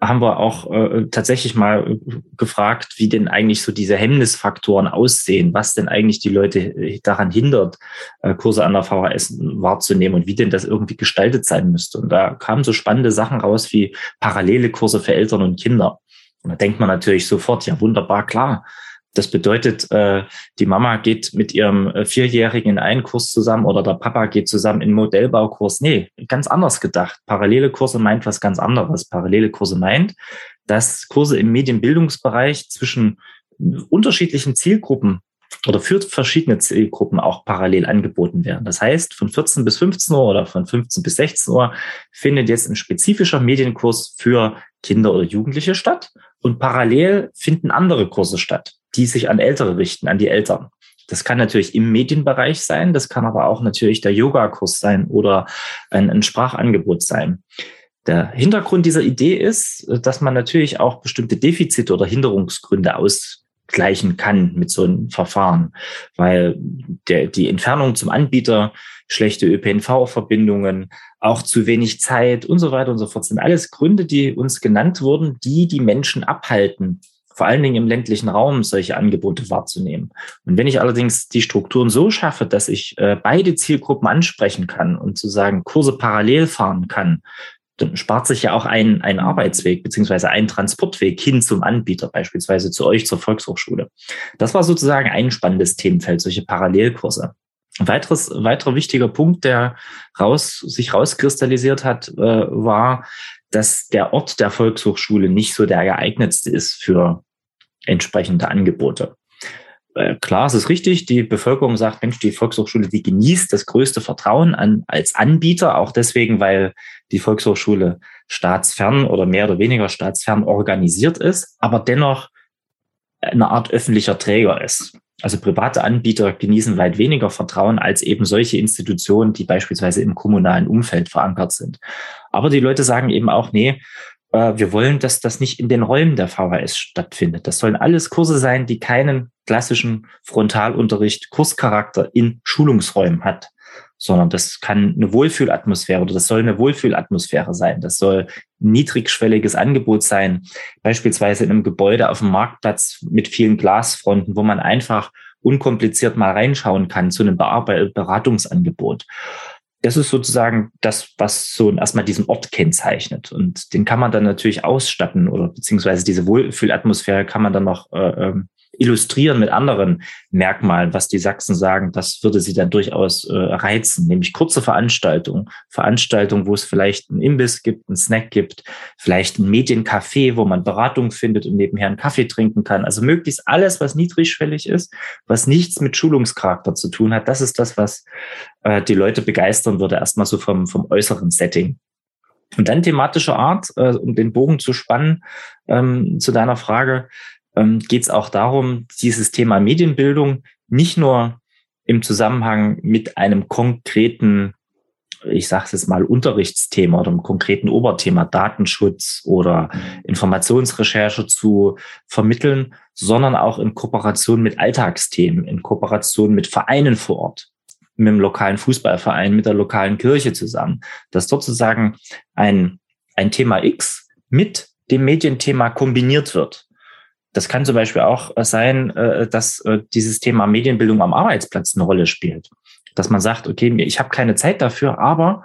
haben wir auch äh, tatsächlich mal gefragt, wie denn eigentlich so diese Hemmnisfaktoren aussehen, was denn eigentlich die Leute äh, daran hindert, äh, Kurse an der VHS wahrzunehmen und wie denn das irgendwie gestaltet sein müsste. Und da kamen so spannende Sachen raus wie parallele Kurse für Eltern und Kinder. Und da denkt man natürlich sofort, ja wunderbar, klar, das bedeutet, äh, die Mama geht mit ihrem äh, Vierjährigen in einen Kurs zusammen oder der Papa geht zusammen in einen Modellbaukurs. Nee, ganz anders gedacht. Parallele Kurse meint was ganz anderes. Parallele Kurse meint, dass Kurse im Medienbildungsbereich zwischen unterschiedlichen Zielgruppen oder für verschiedene Zielgruppen auch parallel angeboten werden. Das heißt, von 14 bis 15 Uhr oder von 15 bis 16 Uhr findet jetzt ein spezifischer Medienkurs für Kinder oder Jugendliche statt und parallel finden andere Kurse statt die sich an Ältere richten, an die Eltern. Das kann natürlich im Medienbereich sein, das kann aber auch natürlich der Yogakurs sein oder ein, ein Sprachangebot sein. Der Hintergrund dieser Idee ist, dass man natürlich auch bestimmte Defizite oder Hinderungsgründe ausgleichen kann mit so einem Verfahren, weil der, die Entfernung zum Anbieter, schlechte ÖPNV-Verbindungen, auch zu wenig Zeit und so weiter und so fort sind alles Gründe, die uns genannt wurden, die die Menschen abhalten, vor allen Dingen im ländlichen Raum solche Angebote wahrzunehmen. Und wenn ich allerdings die Strukturen so schaffe, dass ich äh, beide Zielgruppen ansprechen kann und zu sagen Kurse parallel fahren kann, dann spart sich ja auch ein, ein Arbeitsweg beziehungsweise ein Transportweg hin zum Anbieter, beispielsweise zu euch zur Volkshochschule. Das war sozusagen ein spannendes Themenfeld, solche Parallelkurse. Ein weiteres, weiterer wichtiger Punkt, der raus, sich rauskristallisiert hat, äh, war, dass der Ort der Volkshochschule nicht so der geeignetste ist für entsprechende Angebote. Äh, klar, es ist richtig, die Bevölkerung sagt, Mensch, die Volkshochschule, die genießt das größte Vertrauen an, als Anbieter, auch deswegen, weil die Volkshochschule staatsfern oder mehr oder weniger staatsfern organisiert ist, aber dennoch eine Art öffentlicher Träger ist. Also private Anbieter genießen weit weniger Vertrauen als eben solche Institutionen, die beispielsweise im kommunalen Umfeld verankert sind. Aber die Leute sagen eben auch, nee, wir wollen, dass das nicht in den Räumen der VHS stattfindet. Das sollen alles Kurse sein, die keinen klassischen Frontalunterricht, Kurscharakter in Schulungsräumen hat, sondern das kann eine Wohlfühlatmosphäre oder das soll eine Wohlfühlatmosphäre sein. Das soll niedrigschwelliges Angebot sein, beispielsweise in einem Gebäude auf dem Marktplatz mit vielen Glasfronten, wo man einfach unkompliziert mal reinschauen kann zu einem Beratungsangebot. Das ist sozusagen das, was so erstmal diesen Ort kennzeichnet. Und den kann man dann natürlich ausstatten oder beziehungsweise diese Wohlfühlatmosphäre kann man dann noch äh, ähm, illustrieren mit anderen Merkmalen, was die Sachsen sagen, das würde sie dann durchaus äh, reizen, nämlich kurze Veranstaltungen, Veranstaltungen, wo es vielleicht einen Imbiss gibt, einen Snack gibt, vielleicht ein Mediencafé, wo man Beratung findet und nebenher einen Kaffee trinken kann. Also möglichst alles, was niedrigschwellig ist, was nichts mit Schulungscharakter zu tun hat, das ist das, was äh, die Leute begeistern würde, erstmal so vom, vom äußeren Setting. Und dann thematischer Art, äh, um den Bogen zu spannen ähm, zu deiner Frage, ähm, geht es auch darum, dieses Thema Medienbildung nicht nur im Zusammenhang mit einem konkreten, ich sage es jetzt mal, Unterrichtsthema oder einem konkreten Oberthema Datenschutz oder Informationsrecherche zu vermitteln, sondern auch in Kooperation mit Alltagsthemen, in Kooperation mit Vereinen vor Ort, mit dem lokalen Fußballverein, mit der lokalen Kirche zusammen, dass sozusagen ein, ein Thema X mit dem Medienthema kombiniert wird. Das kann zum Beispiel auch sein, äh, dass äh, dieses Thema Medienbildung am Arbeitsplatz eine Rolle spielt. Dass man sagt, okay, ich habe keine Zeit dafür, aber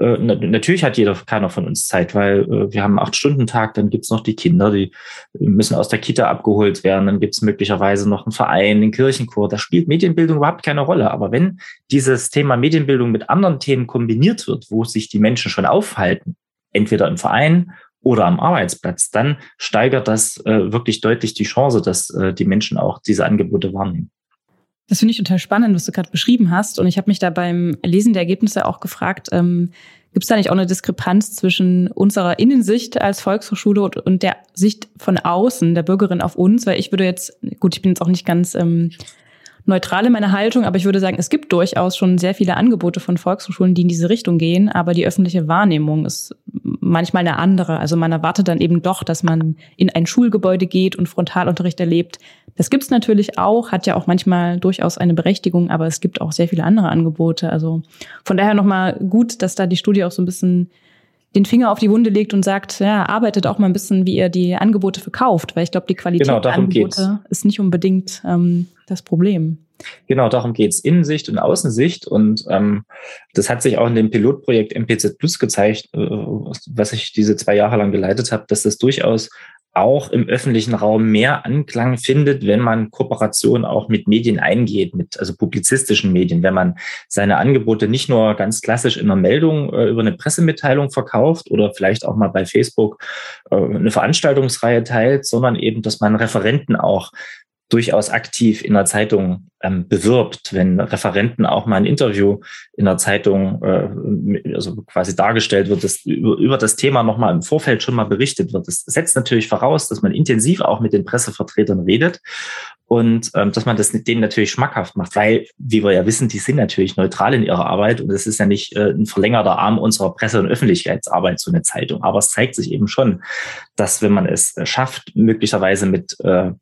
äh, natürlich hat jeder, keiner von uns Zeit, weil äh, wir haben einen Acht-Stunden-Tag, dann gibt's noch die Kinder, die müssen aus der Kita abgeholt werden, dann gibt's möglicherweise noch einen Verein, einen Kirchenchor. Da spielt Medienbildung überhaupt keine Rolle. Aber wenn dieses Thema Medienbildung mit anderen Themen kombiniert wird, wo sich die Menschen schon aufhalten, entweder im Verein oder am Arbeitsplatz, dann steigert das äh, wirklich deutlich die Chance, dass äh, die Menschen auch diese Angebote wahrnehmen. Das finde ich total spannend, was du gerade beschrieben hast. Und ich habe mich da beim Lesen der Ergebnisse auch gefragt, ähm, gibt es da nicht auch eine Diskrepanz zwischen unserer Innensicht als Volkshochschule und, und, der Sicht von außen, der Bürgerin auf uns? Weil ich würde jetzt, gut, ich bin jetzt auch nicht ganz ähm, neutral in meiner Haltung, aber ich würde sagen, es gibt durchaus schon sehr viele Angebote von Volkshochschulen, die in diese Richtung gehen, aber die öffentliche Wahrnehmung ist manchmal eine andere. Also man erwartet dann eben doch, dass man in ein Schulgebäude geht und Frontalunterricht erlebt. Das gibt's natürlich auch, hat ja auch manchmal durchaus eine Berechtigung, aber es gibt auch sehr viele andere Angebote. Also von daher nochmal gut, dass da die Studie auch so ein bisschen den Finger auf die Wunde legt und sagt, ja, arbeitet auch mal ein bisschen, wie ihr die Angebote verkauft, weil ich glaube, die Qualität genau, der Angebote geht's. ist nicht unbedingt ähm, das Problem. Genau, darum geht's. Innensicht und Außensicht. Und ähm, das hat sich auch in dem Pilotprojekt MPZ Plus gezeigt, äh, was ich diese zwei Jahre lang geleitet habe, dass das durchaus auch im öffentlichen Raum mehr Anklang findet, wenn man Kooperation auch mit Medien eingeht, mit also publizistischen Medien, wenn man seine Angebote nicht nur ganz klassisch in einer Meldung äh, über eine Pressemitteilung verkauft oder vielleicht auch mal bei Facebook äh, eine Veranstaltungsreihe teilt, sondern eben, dass man Referenten auch durchaus aktiv in der Zeitung ähm, bewirbt, wenn Referenten auch mal ein Interview in der Zeitung äh, also quasi dargestellt wird, dass über, über das Thema nochmal im Vorfeld schon mal berichtet wird. Das setzt natürlich voraus, dass man intensiv auch mit den Pressevertretern redet und ähm, dass man das denen natürlich schmackhaft macht, weil, wie wir ja wissen, die sind natürlich neutral in ihrer Arbeit und es ist ja nicht äh, ein verlängerter Arm unserer Presse- und Öffentlichkeitsarbeit, so eine Zeitung. Aber es zeigt sich eben schon, dass wenn man es schafft, möglicherweise mit äh,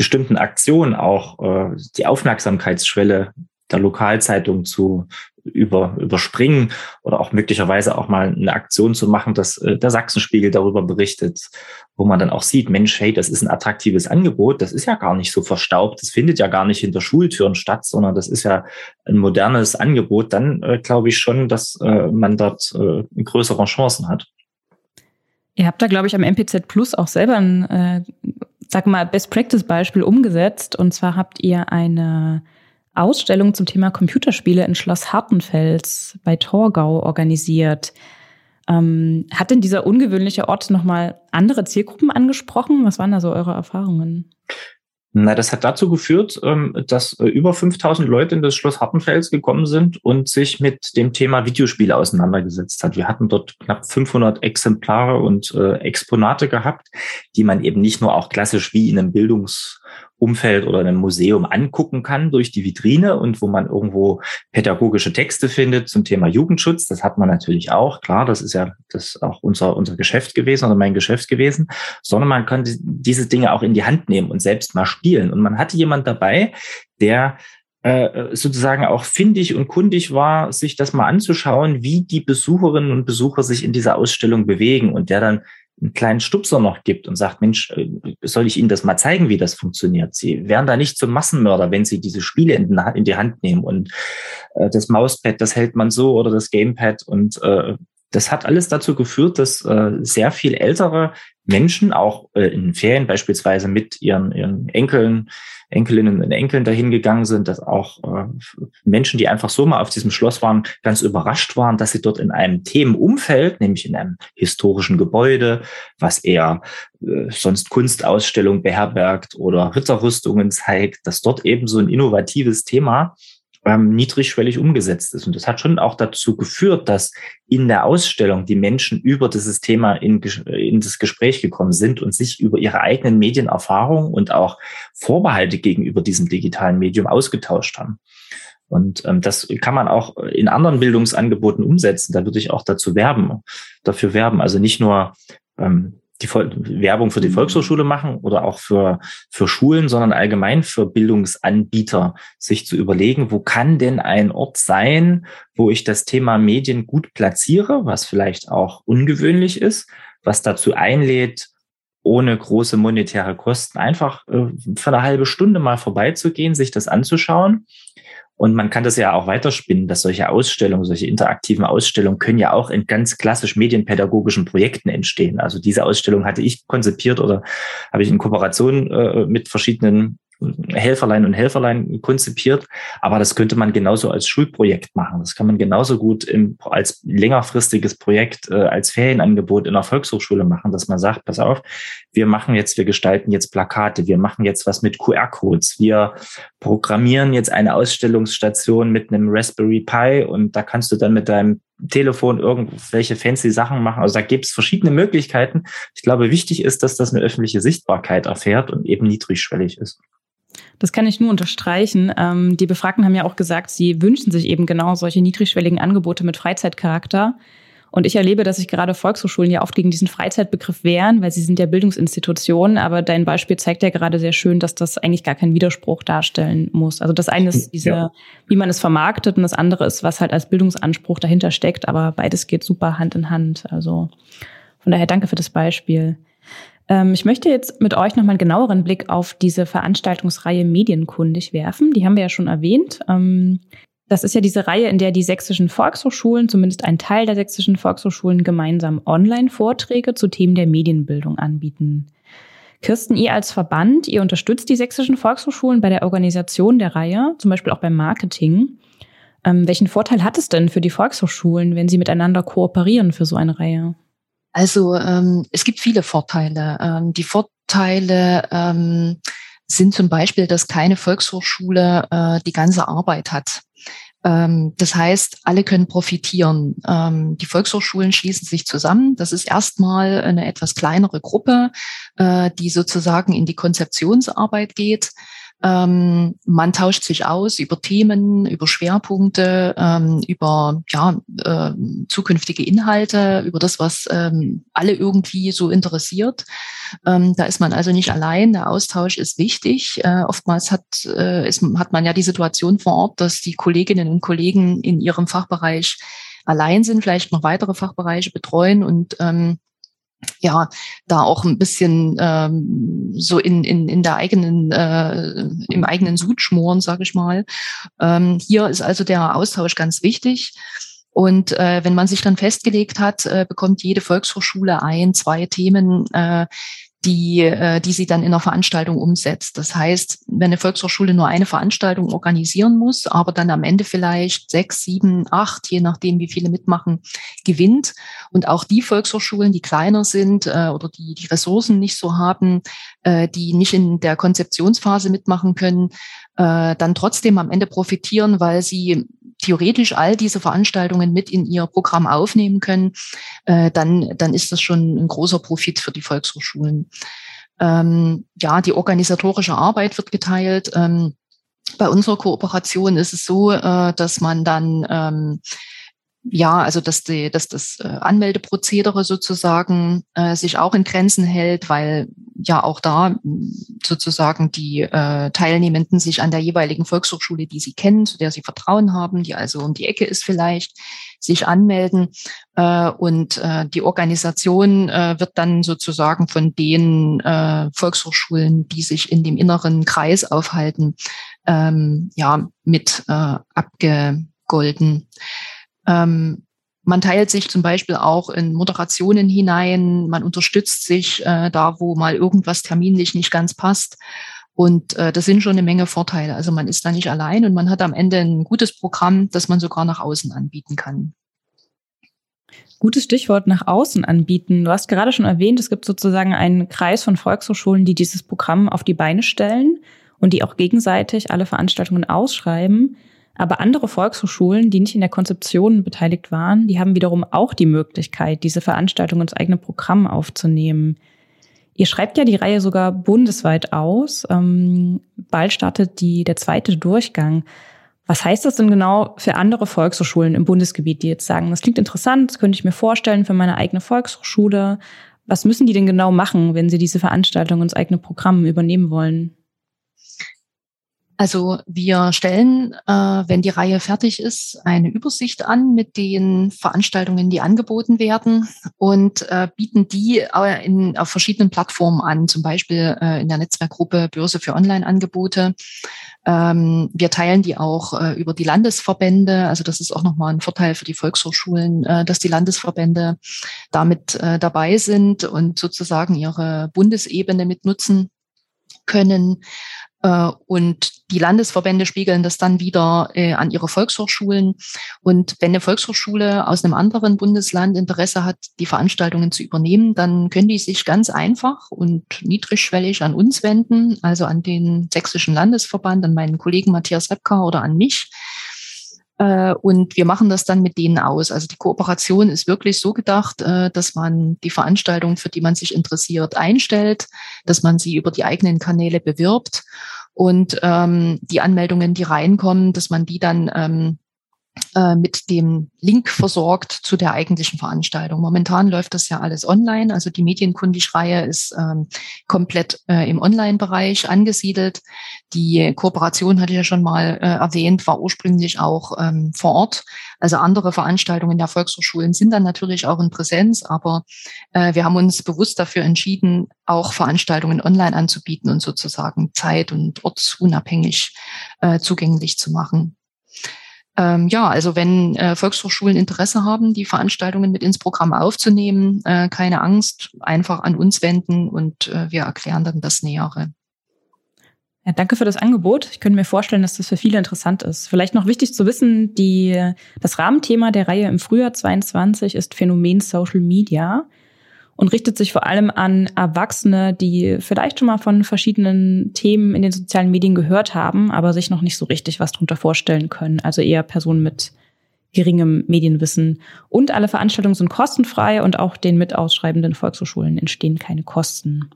bestimmten Aktionen auch äh, die Aufmerksamkeitsschwelle der Lokalzeitung zu über, überspringen oder auch möglicherweise auch mal eine Aktion zu machen, dass äh, der Sachsenspiegel darüber berichtet, wo man dann auch sieht, Mensch, hey, das ist ein attraktives Angebot, das ist ja gar nicht so verstaubt, das findet ja gar nicht hinter Schultüren statt, sondern das ist ja ein modernes Angebot, dann äh, glaube ich schon, dass äh, man dort äh, größere Chancen hat. Ihr habt da, glaube ich, am MPZ Plus auch selber ein, äh, sag mal, Best-Practice-Beispiel umgesetzt. Und zwar habt ihr eine Ausstellung zum Thema Computerspiele in Schloss Hartenfels bei Torgau organisiert. Ähm, hat denn dieser ungewöhnliche Ort nochmal andere Zielgruppen angesprochen? Was waren da so eure Erfahrungen? Na, das hat dazu geführt, ähm, dass äh, über 5000 Leute in das Schloss Hartenfels gekommen sind und sich mit dem Thema Videospiele auseinandergesetzt hat. Wir hatten dort knapp 500 Exemplare und äh, Exponate gehabt, die man eben nicht nur auch klassisch wie in einem Bildungs- Umfeld oder einem Museum angucken kann durch die Vitrine und wo man irgendwo pädagogische Texte findet zum Thema Jugendschutz. Das hat man natürlich auch. Klar, das ist ja das ist auch unser, unser Geschäft gewesen oder mein Geschäft gewesen, sondern man kann diese Dinge auch in die Hand nehmen und selbst mal spielen. Und man hatte jemand dabei, der äh, sozusagen auch findig und kundig war, sich das mal anzuschauen, wie die Besucherinnen und Besucher sich in dieser Ausstellung bewegen und der dann einen kleinen Stupser noch gibt und sagt, Mensch, äh, soll ich Ihnen das mal zeigen, wie das funktioniert? Sie werden da nicht zum Massenmörder, wenn Sie diese Spiele in, die Hand nehmen und äh, das Mauspad, das hält man so oder das Gamepad und äh, das hat alles dazu geführt, dass äh, sehr viel ältere Menschen auch äh, in Ferien beispielsweise mit ihren, ihren Enkeln, Enkelinnen und Enkeln dahin gegangen sind, dass auch äh, Menschen, die einfach so mal auf diesem Schloss waren, ganz überrascht waren, dass sie dort in einem Themenumfeld, nämlich in einem historischen Gebäude, was eher äh, sonst Kunstausstellungen beherbergt oder Ritterrüstungen zeigt, dass dort eben so ein innovatives Thema ähm, niedrigschwellig umgesetzt ist. Und das hat schon auch dazu geführt, dass in der Ausstellung die Menschen über dieses Thema in, in das Gespräch gekommen sind und sich über ihre eigenen Medienerfahrungen und auch Vorbehalte gegenüber diesem digitalen Medium ausgetauscht haben. Und ähm, das kann man auch in anderen Bildungsangeboten umsetzen. Da würde ich auch dazu werben, dafür werben. Also nicht nur ähm, die Werbung für die mhm. Volkshochschule machen oder auch für, für Schulen, sondern allgemein für Bildungsanbieter, sich zu überlegen, wo kann denn ein Ort sein, wo ich das Thema Medien gut platziere, was vielleicht auch ungewöhnlich ist, was dazu einlädt, ohne große monetäre Kosten einfach äh, für eine halbe Stunde mal vorbeizugehen, sich das anzuschauen Und man kann das ja auch weiterspinnen, dass solche Ausstellungen, solche interaktiven Ausstellungen können ja auch in ganz klassisch medienpädagogischen Projekten entstehen. Also diese Ausstellung hatte ich konzipiert oder habe ich in Kooperation äh, mit verschiedenen Helferlein und Helferlein konzipiert. Aber das könnte man genauso als Schulprojekt machen. Das kann man genauso gut im, als längerfristiges Projekt, äh, als Ferienangebot in der Volkshochschule machen, dass man sagt, pass auf, wir machen jetzt, wir gestalten jetzt Plakate, wir machen jetzt was mit QR-Codes, wir programmieren jetzt eine Ausstellungsstation mit einem Raspberry Pi und da kannst du dann mit deinem Telefon irgendwelche fancy Sachen machen. Also da gibt es verschiedene Möglichkeiten. Ich glaube, wichtig ist, dass das eine öffentliche Sichtbarkeit erfährt und eben niedrigschwellig ist. Das kann ich nur unterstreichen. Ähm, die Befragten haben ja auch gesagt, sie wünschen sich eben genau solche niedrigschwelligen Angebote mit Freizeitcharakter. Und ich erlebe, dass sich gerade Volkshochschulen ja oft gegen diesen Freizeitbegriff wehren, weil sie sind ja Bildungsinstitutionen. Aber dein Beispiel zeigt ja gerade sehr schön, dass das eigentlich gar keinen Widerspruch darstellen muss. Also das eine ist diese, ja. wie man es vermarktet und das andere ist, was halt als Bildungsanspruch dahinter steckt. Aber beides geht super Hand in Hand. Also von daher danke für das Beispiel. Ähm, ich möchte jetzt mit euch nochmal einen genaueren Blick auf diese Veranstaltungsreihe Medienkundig werfen. Die haben wir ja schon erwähnt. Ähm, das ist ja diese Reihe, in der die sächsischen Volkshochschulen, zumindest ein Teil der sächsischen Volkshochschulen, gemeinsam Online-Vorträge zu Themen der Medienbildung anbieten. Kirsten, ihr als Verband, ihr unterstützt die sächsischen Volkshochschulen bei der Organisation der Reihe, zum Beispiel auch beim Marketing. Ähm, welchen Vorteil hat es denn für die Volkshochschulen, wenn sie miteinander kooperieren für so eine Reihe? Also ähm, es gibt viele Vorteile. Ähm, die Vorteile ähm, sind zum Beispiel, dass keine Volkshochschule äh, die ganze Arbeit hat. Ähm, das heißt, alle können profitieren. Ähm, die Volkshochschulen schließen sich zusammen. Das ist erstmal eine etwas kleinere Gruppe, äh, die sozusagen in die Konzeptionsarbeit geht. Ähm, man tauscht sich aus über Themen, über Schwerpunkte, ähm, über ja, äh, zukünftige Inhalte, über das, was ähm, alle irgendwie so interessiert. Ähm, da ist man also nicht allein. Der Austausch ist wichtig. Äh, oftmals hat, äh, ist, hat man ja die Situation vor Ort, dass die Kolleginnen und Kollegen in ihrem Fachbereich allein sind, vielleicht noch weitere Fachbereiche betreuen und ähm, ja, da auch ein bisschen ähm, so in, in, in der eigenen, äh, im eigenen Sud schmoren, sage ich mal. Ähm, hier ist also der Austausch ganz wichtig. Und äh, wenn man sich dann festgelegt hat, äh, bekommt jede Volkshochschule ein, zwei Themen, äh, die, äh, die sie dann in der Veranstaltung umsetzt. Das heißt, wenn eine Volkshochschule nur eine Veranstaltung organisieren muss, aber dann am Ende vielleicht sechs, sieben, acht, je nachdem, wie viele mitmachen, gewinnt und auch die Volkshochschulen, die kleiner sind äh, oder die die Ressourcen nicht so haben, äh, die nicht in der Konzeptionsphase mitmachen können, äh, dann trotzdem am Ende profitieren, weil sie theoretisch all diese Veranstaltungen mit in ihr Programm aufnehmen können, äh, dann, dann ist das schon ein großer Profit für die Volkshochschulen. Ähm, ja, die organisatorische Arbeit wird geteilt. Ähm, bei unserer Kooperation ist es so, äh, dass man dann ähm, ja, also dass, die, dass das äh, Anmeldeprozedere sozusagen äh, sich auch in Grenzen hält, weil ja auch da sozusagen die äh, Teilnehmenden sich an der jeweiligen Volkshochschule, die sie kennen, zu der sie Vertrauen haben, die also um die Ecke ist vielleicht, sich anmelden. Äh, und äh, die Organisation äh, wird dann sozusagen von den äh, Volkshochschulen, die sich in dem inneren Kreis aufhalten, ähm, ja, mit äh, abgegolten. Ähm, man teilt sich zum Beispiel auch in Moderationen hinein, man unterstützt sich äh, da, wo mal irgendwas terminlich nicht ganz passt. Und äh, das sind schon eine Menge Vorteile. Also man ist da nicht allein und man hat am Ende ein gutes Programm, das man sogar nach außen anbieten kann. Gutes Stichwort nach außen anbieten. Du hast gerade schon erwähnt, es gibt sozusagen einen Kreis von Volkshochschulen, die dieses Programm auf die Beine stellen und die auch gegenseitig alle Veranstaltungen ausschreiben. Aber andere Volkshochschulen, die nicht in der Konzeption beteiligt waren, die haben wiederum auch die Möglichkeit, diese Veranstaltung ins eigene Programm aufzunehmen. Ihr schreibt ja die Reihe sogar bundesweit aus. Ähm, bald startet die, der zweite Durchgang. Was heißt das denn genau für andere Volkshochschulen im Bundesgebiet, die jetzt sagen, das klingt interessant, das könnte ich mir vorstellen für meine eigene Volkshochschule. Was müssen die denn genau machen, wenn sie diese Veranstaltung ins eigene Programm übernehmen wollen? Also wir stellen, äh, wenn die Reihe fertig ist, eine Übersicht an mit den Veranstaltungen, die angeboten werden und äh, bieten die äh, in, auf verschiedenen Plattformen an, zum Beispiel äh, in der Netzwerkgruppe Börse für Online-Angebote. Ähm, wir teilen die auch äh, über die Landesverbände. Also das ist auch nochmal ein Vorteil für die Volkshochschulen, äh, dass die Landesverbände damit dabei sind und sozusagen ihre Bundesebene mitnutzen können. Äh, und die Landesverbände spiegeln das dann wieder äh, an ihre Volkshochschulen. Und wenn eine Volkshochschule aus einem anderen Bundesland Interesse hat, die Veranstaltungen zu übernehmen, dann können die sich ganz einfach und niedrigschwellig an uns wenden, also an den Sächsischen Landesverband, an meinen Kollegen Matthias Repka oder an mich. Äh, und wir machen das dann mit denen aus. Also die Kooperation ist wirklich so gedacht, dass man die Veranstaltung, für die man sich interessiert, einstellt, dass man sie über die eigenen Kanäle bewirbt und ähm, die Anmeldungen, die reinkommen, dass man die dann ähm, äh, mit dem Link versorgt zu der eigentlichen Veranstaltung. Momentan läuft das ja alles online. Also die Medienkundig-Reihe ist ähm, komplett äh, im Online-Bereich angesiedelt. Die Kooperation hatte ich ja schon mal äh, erwähnt, war ursprünglich auch ähm, vor Ort. Also andere Veranstaltungen der Volkshochschulen sind dann natürlich auch in Präsenz, aber äh, wir haben uns bewusst dafür entschieden, auch Veranstaltungen online anzubieten und sozusagen zeit- und ortsunabhängig äh, zugänglich zu machen. Ähm, ja, also wenn äh, Volkshochschulen Interesse haben, die Veranstaltungen mit ins Programm aufzunehmen, äh, keine Angst, einfach an uns wenden und äh, wir erklären dann das Nähere. Ja, danke für das Angebot. Ich könnte mir vorstellen, dass das für viele interessant ist. Vielleicht noch wichtig zu wissen, die, das Rahmenthema der Reihe im Frühjahr 22 ist Phänomen Social Media und richtet sich vor allem an Erwachsene, die vielleicht schon mal von verschiedenen Themen in den sozialen Medien gehört haben, aber sich noch nicht so richtig was drunter vorstellen können. Also eher Personen mit geringem Medienwissen. Und alle Veranstaltungen sind kostenfrei und auch den mit ausschreibenden Volkshochschulen entstehen keine Kosten.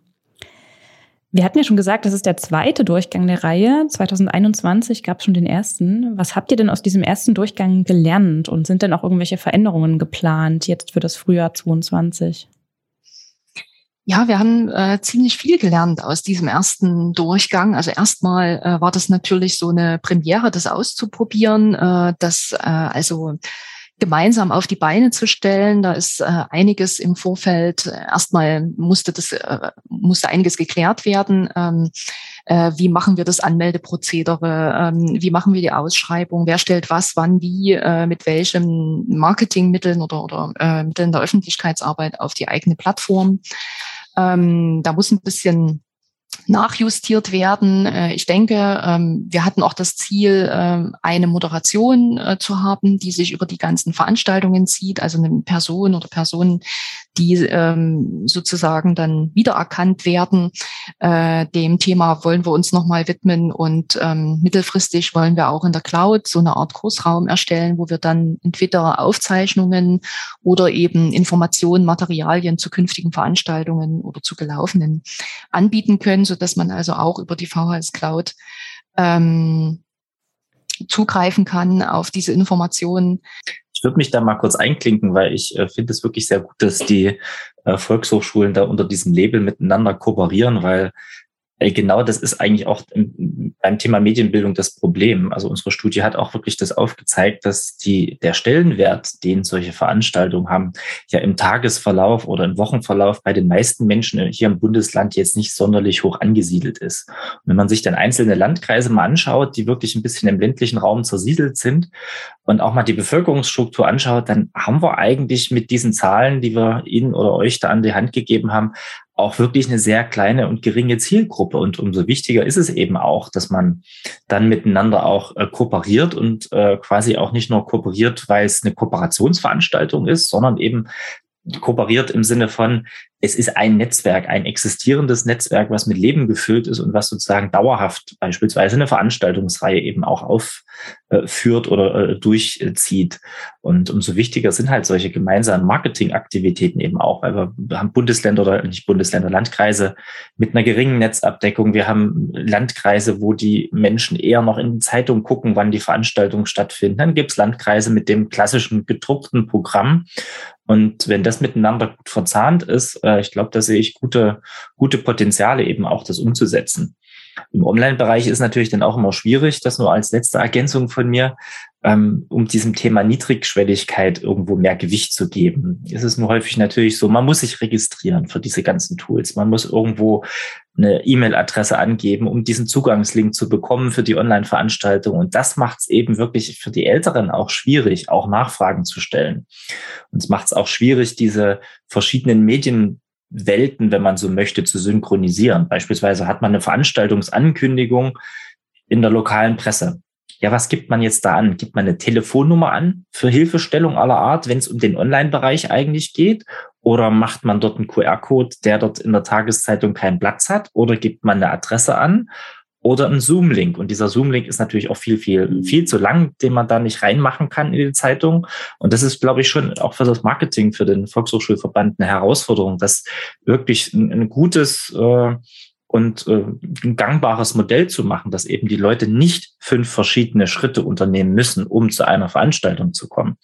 Wir hatten ja schon gesagt, das ist der zweite Durchgang der Reihe. 2021 gab es schon den ersten. Was habt ihr denn aus diesem ersten Durchgang gelernt und sind denn auch irgendwelche Veränderungen geplant jetzt für das Frühjahr 22? Ja, wir haben äh, ziemlich viel gelernt aus diesem ersten Durchgang. Also erstmal äh, war das natürlich so eine Premiere, das auszuprobieren, äh, das äh, also gemeinsam auf die Beine zu stellen. Da ist äh, einiges im Vorfeld. Erstmal musste das äh, musste einiges geklärt werden. Ähm, äh, wie machen wir das Anmeldeprozedere? Ähm, wie machen wir die Ausschreibung? Wer stellt was, wann, wie, äh, mit welchen Marketingmitteln oder, oder äh, Mitteln der Öffentlichkeitsarbeit auf die eigene Plattform? Ähm, da muss ein bisschen nachjustiert werden. Äh, ich denke, ähm, wir hatten auch das Ziel, ähm, eine Moderation äh, zu haben, die sich über die ganzen Veranstaltungen zieht, also eine Person oder Personen, die ähm, sozusagen dann wiedererkannt werden. Äh, dem Thema wollen wir uns nochmal widmen und mittelfristig wollen wir auch in der Cloud so eine Art Kursraum erstellen, wo wir dann entweder Aufzeichnungen oder eben Informationen, Materialien zu künftigen Veranstaltungen oder zu gelaufenen anbieten können, so dass man also auch über die VHS Cloud ähm, zugreifen kann auf diese Informationen. Ich würde mich da mal kurz einklinken, weil ich äh, finde es wirklich sehr gut, dass die äh, Volkshochschulen da unter diesem Label miteinander kooperieren, weil genau das ist eigentlich auch beim Thema Medienbildung das Problem. Also unsere Studie hat auch wirklich das aufgezeigt, dass die, der Stellenwert, den solche Veranstaltungen haben, ja im Tagesverlauf oder im Wochenverlauf bei den meisten Menschen hier im Bundesland jetzt nicht sonderlich hoch angesiedelt ist. Und wenn man sich dann einzelne Landkreise mal anschaut, die wirklich ein bisschen im ländlichen Raum zersiedelt sind und auch mal die Bevölkerungsstruktur anschaut, dann haben wir eigentlich mit diesen Zahlen, die wir Ihnen oder euch da an die Hand gegeben haben, auch wirklich eine sehr kleine und geringe Zielgruppe. Und umso wichtiger ist es eben auch, dass man dann miteinander auch äh, kooperiert und äh, quasi auch nicht nur kooperiert, weil es eine Kooperationsveranstaltung ist, sondern eben kooperiert im Sinne von, es ist ein Netzwerk, ein existierendes Netzwerk, was mit Leben gefüllt ist und was sozusagen dauerhaft beispielsweise eine Veranstaltungsreihe eben auch aufführt oder äh, durchzieht. Und umso wichtiger sind halt solche gemeinsamen Marketingaktivitäten eben auch, weil wir haben Bundesländer oder nicht Bundesländer, Landkreise mit einer geringen Netzabdeckung. Wir haben Landkreise, wo die Menschen eher noch in Zeitung gucken, wann die Veranstaltungen stattfinden. Dann gibt es Landkreise mit dem klassischen gedruckten Programm. Und wenn das miteinander gut verzahnt ist, äh, ich glaube, da sehe ich gute, gute Potenziale eben auch, das umzusetzen. Im Online-Bereich ist natürlich dann auch immer schwierig, das nur als letzte Ergänzung von mir, ähm, um diesem Thema Niedrigschwelligkeit irgendwo mehr Gewicht zu geben. Es ist nur häufig natürlich so, man muss sich registrieren für diese ganzen Tools. Man muss irgendwo eine E-Mail-Adresse angeben, um diesen Zugangslink zu bekommen für die Online-Veranstaltung. Und das macht es eben wirklich für die Älteren auch schwierig, auch Nachfragen zu stellen. Und es macht es auch schwierig, diese verschiedenen Medien Welten, wenn man so möchte, zu synchronisieren. Beispielsweise hat man eine Veranstaltungsankündigung in der lokalen Presse. Ja, was gibt man jetzt da an? Gibt man eine Telefonnummer an für Hilfestellung aller Art, wenn es um den Online-Bereich eigentlich geht? Oder macht man dort einen QR-Code, der dort in der Tageszeitung keinen Platz hat? Oder gibt man eine Adresse an? Oder ein Zoom-Link. Und dieser Zoom-Link ist natürlich auch viel, viel, mhm. viel zu lang, den man da nicht reinmachen kann in die Zeitung. Und das ist, glaube ich, schon auch für das Marketing, für den Volkshochschulverband eine Herausforderung, das wirklich ein, ein gutes äh, und äh, ein gangbares Modell zu machen, dass eben die Leute nicht fünf verschiedene Schritte unternehmen müssen, um zu einer Veranstaltung zu kommen.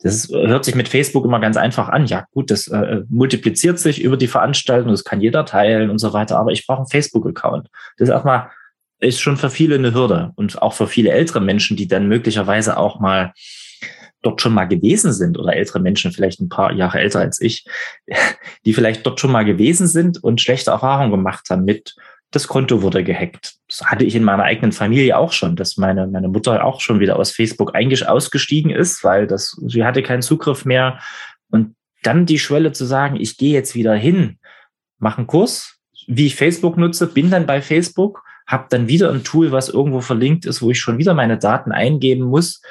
Das hört sich mit Facebook immer ganz einfach an. Ja, gut, das äh, multipliziert sich über die Veranstaltung, das kann jeder teilen und so weiter, aber ich brauche einen Facebook-Account. Das ist erstmal ist schon für viele eine Hürde und auch für viele ältere Menschen, die dann möglicherweise auch mal dort schon mal gewesen sind oder ältere Menschen, vielleicht ein paar Jahre älter als ich, die vielleicht dort schon mal gewesen sind und schlechte Erfahrungen gemacht haben mit, das Konto wurde gehackt. Das hatte ich in meiner eigenen Familie auch schon, dass meine, meine Mutter auch schon wieder aus Facebook ausgestiegen ist, weil das, sie hatte keinen Zugriff mehr. Und dann die Schwelle zu sagen, ich gehe jetzt wieder hin, mache einen Kurs, wie ich Facebook nutze, bin dann bei Facebook habe dann wieder ein Tool, was irgendwo verlinkt ist, wo ich schon wieder meine Daten eingeben muss.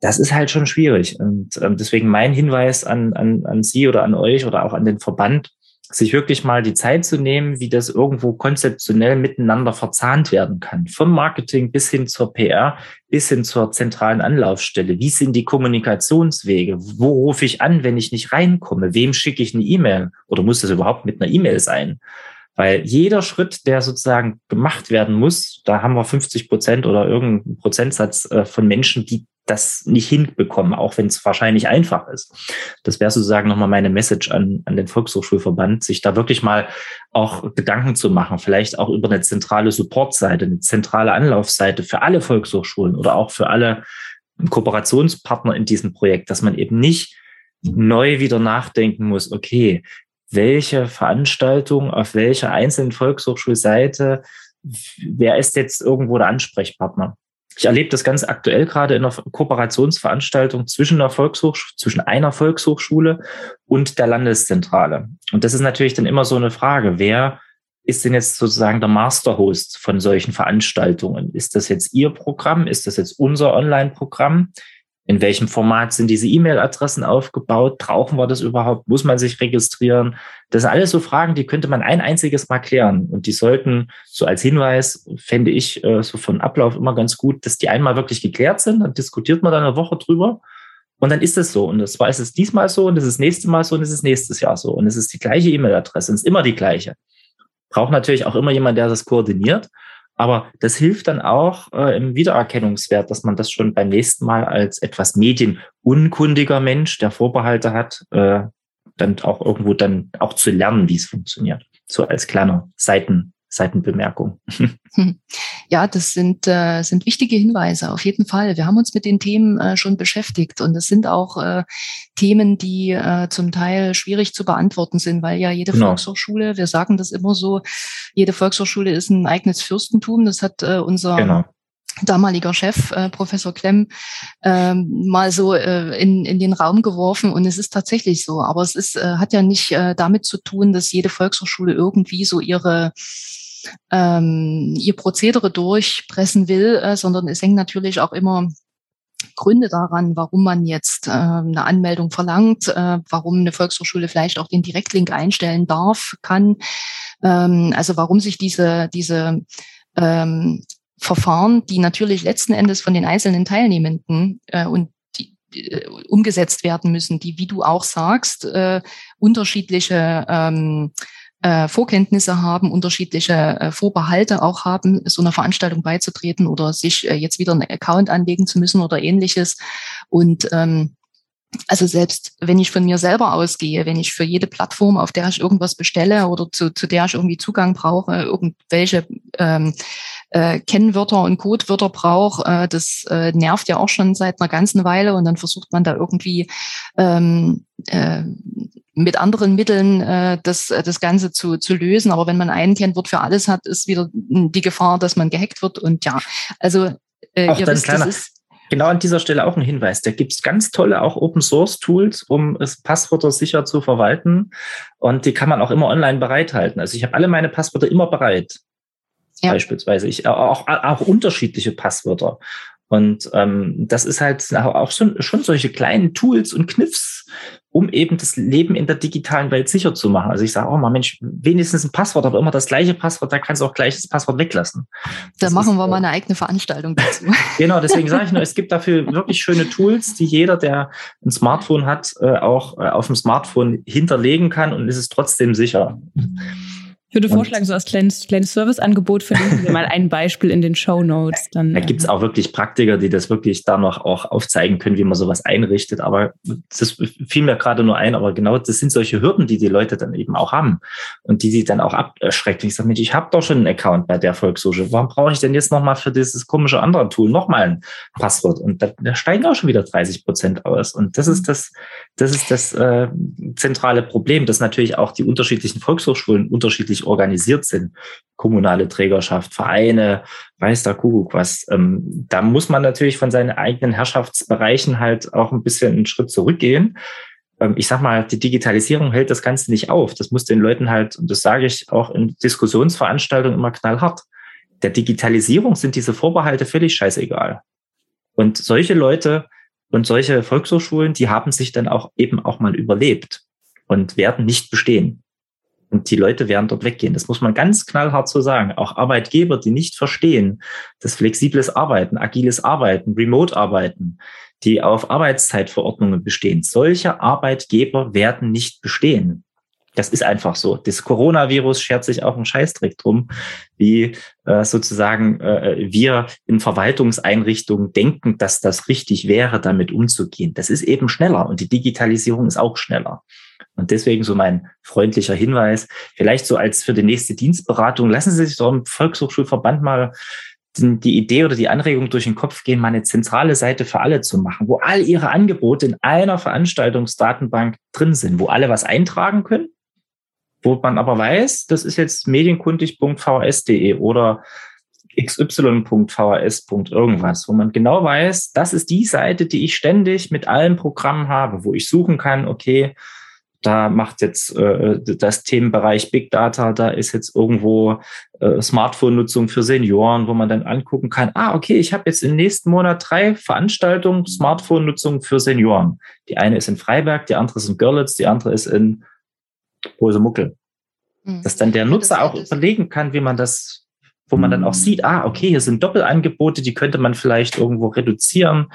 Das ist halt schon schwierig. Und ähm, deswegen mein Hinweis an, an, an Sie oder an euch oder auch an den Verband, sich wirklich mal die Zeit zu nehmen, wie das irgendwo konzeptionell miteinander verzahnt werden kann. Vom Marketing bis hin zur PR, bis hin zur zentralen Anlaufstelle. Wie sind die Kommunikationswege? Wo rufe ich an, wenn ich nicht reinkomme? Wem schicke ich eine E-Mail? Oder muss das überhaupt mit einer E-Mail sein? Weil jeder Schritt, der sozusagen gemacht werden muss, da haben wir 50 Prozent oder irgendeinen Prozentsatz äh, von Menschen, die das nicht hinbekommen, auch wenn es wahrscheinlich einfach ist. Das wäre sozusagen nochmal meine Message an, an den Volkshochschulverband, sich da wirklich mal auch Gedanken zu machen, vielleicht auch über eine zentrale Supportseite, eine zentrale Anlaufseite für alle Volkshochschulen oder auch für alle Kooperationspartner in diesem Projekt, dass man eben nicht neu wieder nachdenken muss, okay, welche Veranstaltung auf welcher einzelnen Volkshochschulseite, wer ist jetzt irgendwo der Ansprechpartner? Ich erlebe das ganz aktuell gerade in einer Kooperationsveranstaltung zwischen der Volkshochschule, zwischen einer Volkshochschule und der Landeszentrale. Und das ist natürlich dann immer so eine Frage, wer ist denn jetzt sozusagen der Masterhost von solchen Veranstaltungen? Ist das jetzt Ihr Programm? Ist das jetzt unser Online-Programm? In welchem Format sind diese E-Mail-Adressen aufgebaut? Brauchen wir das überhaupt? Muss man sich registrieren? Das sind alles so Fragen, die könnte man ein einziges Mal klären. Und die sollten so als Hinweis, fände ich äh, so von Ablauf immer ganz gut, dass die einmal wirklich geklärt sind. Dann diskutiert man dann eine Woche drüber. Und dann ist es so. Und zwar ist es diesmal so und es ist nächstes Mal so und es ist nächstes Jahr so. Und es ist die gleiche E-Mail-Adresse es ist immer die gleiche. Braucht natürlich auch immer jemand, der das koordiniert. Aber das hilft dann auch äh, im Wiedererkennungswert, dass man das schon beim nächsten Mal als etwas medienunkundiger Mensch, der Vorbehalte hat, äh, dann auch irgendwo dann auch zu lernen, wie es funktioniert. So als kleiner Seiten, Seitenbemerkung. Ja, das sind, äh, sind wichtige Hinweise, auf jeden Fall. Wir haben uns mit den Themen äh, schon beschäftigt und es sind auch äh, Themen, die äh, zum Teil schwierig zu beantworten sind, weil ja jede genau. Volkshochschule, wir sagen das immer so, jede Volkshochschule ist ein eigenes Fürstentum. Das hat äh, unser genau damaliger Chef, äh, Professor Klemm, ähm, mal so äh, in, in den Raum geworfen. Und es ist tatsächlich so. Aber es ist, äh, hat ja nicht äh, damit zu tun, dass jede Volkshochschule irgendwie so ihre ähm, ihr Prozedere durchpressen will, äh, sondern es hängt natürlich auch immer Gründe daran, warum man jetzt äh, eine Anmeldung verlangt, äh, warum eine Volkshochschule vielleicht auch den Direktlink einstellen darf, kann. Ähm, also warum sich diese, diese ähm, Verfahren, die natürlich letzten Endes von den einzelnen Teilnehmenden äh, und die, äh, umgesetzt werden müssen, die, wie du auch sagst, äh, unterschiedliche ähm, äh, Vorkenntnisse haben, unterschiedliche äh, Vorbehalte auch haben, so einer Veranstaltung beizutreten oder sich äh, jetzt wieder einen Account anlegen zu müssen oder ähnliches. Und ähm, also selbst wenn ich von mir selber ausgehe, wenn ich für jede Plattform, auf der ich irgendwas bestelle oder zu, zu der ich irgendwie Zugang brauche, irgendwelche ähm, äh, Kennwörter und Codewörter brauche, äh, das äh, nervt ja auch schon seit einer ganzen Weile und dann versucht man da irgendwie ähm, äh, mit anderen Mitteln äh, das, das Ganze zu, zu lösen. Aber wenn man ein Kennwort für alles hat, ist wieder die Gefahr, dass man gehackt wird. Und ja, also äh, auch ihr wisst, kleiner, das ist Genau an dieser Stelle auch ein Hinweis. Da gibt es ganz tolle auch Open Source Tools, um es Passwörter sicher zu verwalten. Und die kann man auch immer online bereithalten. Also ich habe alle meine Passwörter immer bereit. Ja. Beispielsweise. Ich auch, auch unterschiedliche Passwörter. Und ähm, das ist halt auch schon, schon solche kleinen Tools und Kniffs, um eben das Leben in der digitalen Welt sicher zu machen. Also ich sage, oh mal, Mensch, wenigstens ein Passwort, aber immer das gleiche Passwort, da kannst du auch gleich das Passwort weglassen. Da machen ist, wir mal eine eigene Veranstaltung dazu. genau, deswegen sage ich nur, es gibt dafür wirklich schöne Tools, die jeder, der ein Smartphone hat, äh, auch äh, auf dem Smartphone hinterlegen kann und ist es trotzdem sicher. Ich würde vorschlagen, so als kleines, kleines Serviceangebot verlinken wir mal ein Beispiel in den Show Notes. Dann, da gibt es auch wirklich Praktiker, die das wirklich da noch auch aufzeigen können, wie man sowas einrichtet. Aber das fiel mir gerade nur ein, aber genau das sind solche Hürden, die die Leute dann eben auch haben und die sie dann auch abschreckt. Ich sage, Mensch, ich habe doch schon einen Account bei der Volkshochschule. Warum brauche ich denn jetzt nochmal für dieses komische andere Tool nochmal ein Passwort? Und da, da, steigen auch schon wieder 30 Prozent aus. Und das ist das, das ist das äh, zentrale Problem, dass natürlich auch die unterschiedlichen Volkshochschulen unterschiedlich unterschiedlich organisiert sind, kommunale Trägerschaft, Vereine, weiß der Kuckuck was. Ähm, da muss man natürlich von seinen eigenen Herrschaftsbereichen halt auch ein bisschen einen Schritt zurückgehen. Ähm, ich sag mal, die Digitalisierung hält das Ganze nicht auf. Das muss den Leuten halt, und das sage ich auch in Diskussionsveranstaltungen immer knallhart. Der Digitalisierung sind diese Vorbehalte völlig scheißegal. Und solche Leute und solche Volkshochschulen, die haben sich dann auch eben auch mal überlebt und werden nicht bestehen. Und die Leute werden dort weggehen. Das muss man ganz knallhart so sagen. Auch Arbeitgeber, die nicht verstehen, dass flexibles Arbeiten, agiles Arbeiten, Remote-Arbeiten, die auf Arbeitszeitverordnungen bestehen, solche Arbeitgeber werden nicht bestehen. Das ist einfach so. Das Coronavirus schert sich auch einen Scheißdreck drum, wie äh, sozusagen äh, wir in Verwaltungseinrichtungen denken, dass das richtig wäre, damit umzugehen. Das ist eben schneller und die Digitalisierung ist auch schneller. Und deswegen so mein freundlicher Hinweis, vielleicht so als für die nächste Dienstberatung, lassen Sie sich doch im Volkshochschulverband mal die Idee oder die Anregung durch den Kopf gehen, mal eine zentrale Seite für alle zu machen, wo all Ihre Angebote in einer Veranstaltungsdatenbank drin sind, wo alle was eintragen können, wo man aber weiß, das ist jetzt medienkundig.vhs.de oder xy.vhs. irgendwas, wo man genau weiß, das ist die Seite, die ich ständig mit allen Programmen habe, wo ich suchen kann, okay, da macht jetzt äh, das Themenbereich Big Data, da ist jetzt irgendwo äh, Smartphone-Nutzung für Senioren, wo man dann angucken kann, ah, okay, ich habe jetzt im nächsten Monat drei Veranstaltungen Smartphone-Nutzung für Senioren. Die eine ist in Freiberg, die andere ist in Görlitz, die andere ist in Bosemuckel. Mhm. Dass dann der Nutzer auch überlegen kann, wie man das, wo man dann auch hm. sieht, ah, okay, hier sind Doppelangebote, die könnte man vielleicht irgendwo reduzieren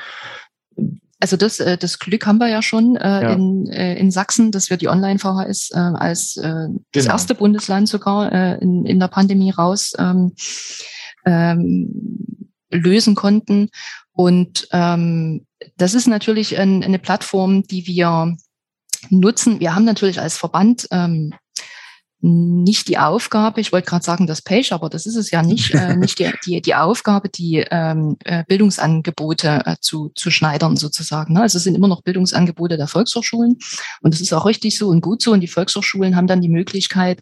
also das, äh, das Glück haben wir ja schon äh, ja. In, äh, in Sachsen, dass wir die Online-VHS äh, als äh, das genau. erste Bundesland sogar äh, in, in der Pandemie raus ähm, ähm, lösen konnten. Und ähm, das ist natürlich ein, eine Plattform, die wir nutzen. Wir haben natürlich als Verband ähm, nicht die Aufgabe, ich wollte gerade sagen, das Page, aber das ist es ja nicht, äh, nicht die, die, die Aufgabe, die ähm, äh, Bildungsangebote äh, zu, zu schneidern sozusagen. Ne? Also es sind immer noch Bildungsangebote der Volkshochschulen und das ist auch richtig so und gut so. Und die Volkshochschulen haben dann die Möglichkeit,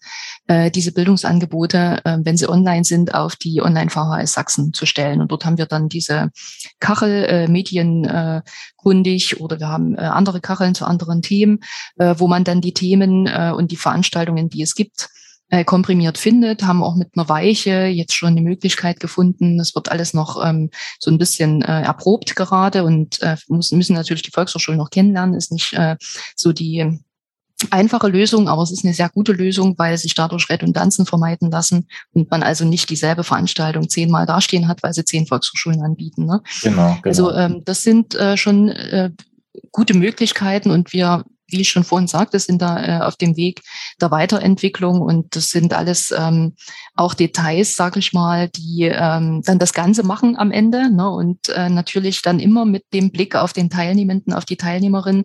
äh, diese Bildungsangebote, äh, wenn sie online sind, auf die Online-VHS Sachsen zu stellen. Und dort haben wir dann diese Kachel äh, Medien äh, kundig oder wir haben äh, andere Kacheln zu anderen Themen, äh, wo man dann die Themen äh, und die Veranstaltungen, die es gibt, äh, komprimiert findet, haben auch mit einer Weiche jetzt schon die Möglichkeit gefunden. Das wird alles noch ähm, so ein bisschen äh, erprobt gerade und äh, müssen, müssen natürlich die Volkshochschulen noch kennenlernen. Ist nicht äh, so die einfache Lösung, aber es ist eine sehr gute Lösung, weil sich dadurch Redundanzen vermeiden lassen und man also nicht dieselbe Veranstaltung zehnmal dastehen hat, weil sie zehn Volkshochschulen anbieten. Ne? Genau, genau. Also ähm, das sind äh, schon äh, gute Möglichkeiten und wir wie ich schon vorhin sagte, sind da äh, auf dem Weg der Weiterentwicklung und das sind alles ähm, auch Details, sage ich mal, die ähm, dann das Ganze machen am Ende ne? und äh, natürlich dann immer mit dem Blick auf den Teilnehmenden, auf die Teilnehmerin,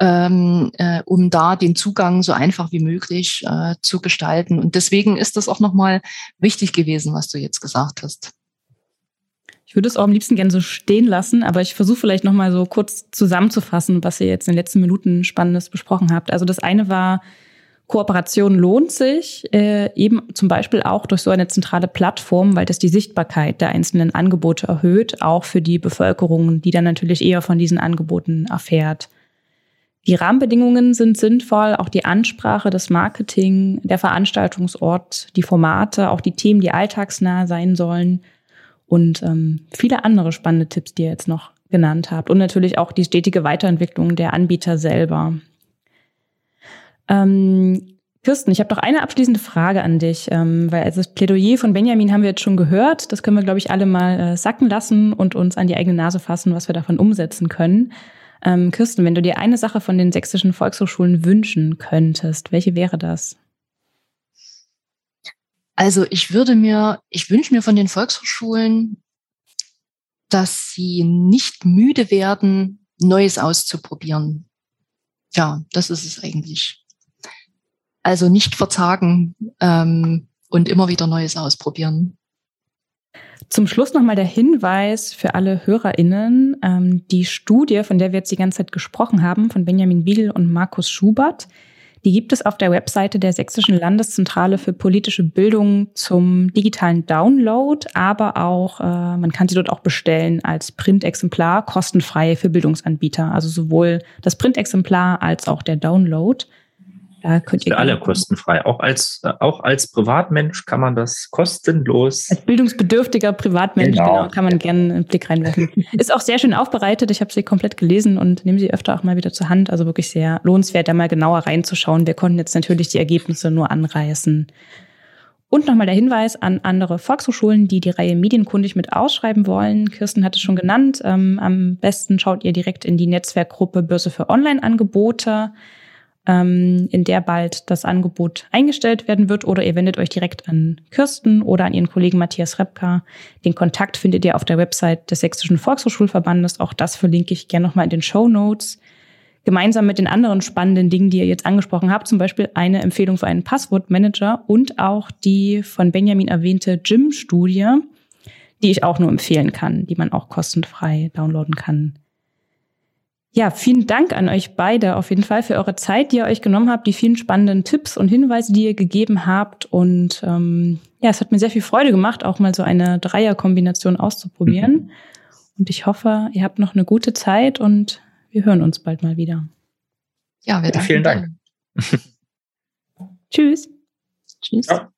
ähm, äh, um da den Zugang so einfach wie möglich äh, zu gestalten. Und deswegen ist das auch nochmal wichtig gewesen, was du jetzt gesagt hast. Ich würde es auch am liebsten gerne so stehen lassen, aber ich versuche vielleicht nochmal so kurz zusammenzufassen, was ihr jetzt in den letzten Minuten Spannendes besprochen habt. Also das eine war, Kooperation lohnt sich, äh, eben zum Beispiel auch durch so eine zentrale Plattform, weil das die Sichtbarkeit der einzelnen Angebote erhöht, auch für die Bevölkerung, die dann natürlich eher von diesen Angeboten erfährt. Die Rahmenbedingungen sind sinnvoll, auch die Ansprache, das Marketing, der Veranstaltungsort, die Formate, auch die Themen, die alltagsnah sein sollen und ähm, viele andere spannende Tipps, die ihr jetzt noch genannt habt. Und natürlich auch die stetige Weiterentwicklung der Anbieter selber. Ähm, Kirsten, ich habe noch eine abschließende Frage an dich, ähm, weil also das Plädoyer von Benjamin haben wir jetzt schon gehört. Das können wir, glaube ich, alle mal äh, sacken lassen und uns an die eigene Nase fassen, was wir davon umsetzen können. Ähm, Kirsten, wenn du dir eine Sache von den sächsischen Volkshochschulen wünschen könntest, welche wäre das? Also ich würde mir, ich wünsche mir von den Volkshochschulen, dass sie nicht müde werden, Neues auszuprobieren. Ja, das ist es eigentlich. Also nicht verzagen ähm, und immer wieder Neues ausprobieren. Zum Schluss nochmal der Hinweis für alle HörerInnen. Ähm, die Studie, von der wir jetzt die ganze Zeit gesprochen haben, von Benjamin Biegel und Markus Schubert, die gibt es auf der Webseite der Sächsischen Landeszentrale für politische Bildung zum digitalen Download, aber auch, äh, man kann sie dort auch bestellen als Printexemplar, kostenfrei für Bildungsanbieter. Also sowohl das Printexemplar als auch der Download. Da könnt ihr für alle kostenfrei. Auch als, auch als Privatmensch kann man das kostenlos. Als bildungsbedürftiger Privatmensch genau. genau kann man gerne einen Blick reinwerfen. Ist auch sehr schön aufbereitet. Ich habe sie komplett gelesen und nehme sie öfter auch mal wieder zur Hand. Also wirklich sehr lohnenswert, da mal genauer reinzuschauen. Wir konnten jetzt natürlich die Ergebnisse nur anreißen. Und nochmal der Hinweis an andere Volkshochschulen, die die Reihe Medienkundig mit ausschreiben wollen. Kirsten hat es schon genannt. Ähm, am besten schaut ihr direkt in die Netzwerkgruppe Börse für Online-Angebote ähm, in der bald das Angebot eingestellt werden wird. Oder ihr wendet euch direkt an Kirsten oder an ihren Kollegen Matthias Repka. Den Kontakt findet ihr auf der Website des Sächsischen Volkshochschulverbandes. Auch das verlinke ich gerne nochmal in den Show Notes. Gemeinsam mit den anderen spannenden Dingen, die ihr jetzt angesprochen habt, zum Beispiel eine Empfehlung für einen Passwortmanager und auch die von Benjamin erwähnte Gym-Studie, die ich auch nur empfehlen kann, die man auch kostenfrei downloaden kann. Ja, vielen Dank an euch beide auf jeden Fall für eure Zeit, die ihr euch genommen habt, die vielen spannenden Tipps und Hinweise, die ihr gegeben habt. Und ähm, ja, es hat mir sehr viel Freude gemacht, auch mal so eine Dreierkombination auszuprobieren. Mhm. Und ich hoffe, ihr habt noch eine gute Zeit und wir hören uns bald mal wieder. Ja, wir ja, vielen Dank. Tschüss. Tschüss. Ja.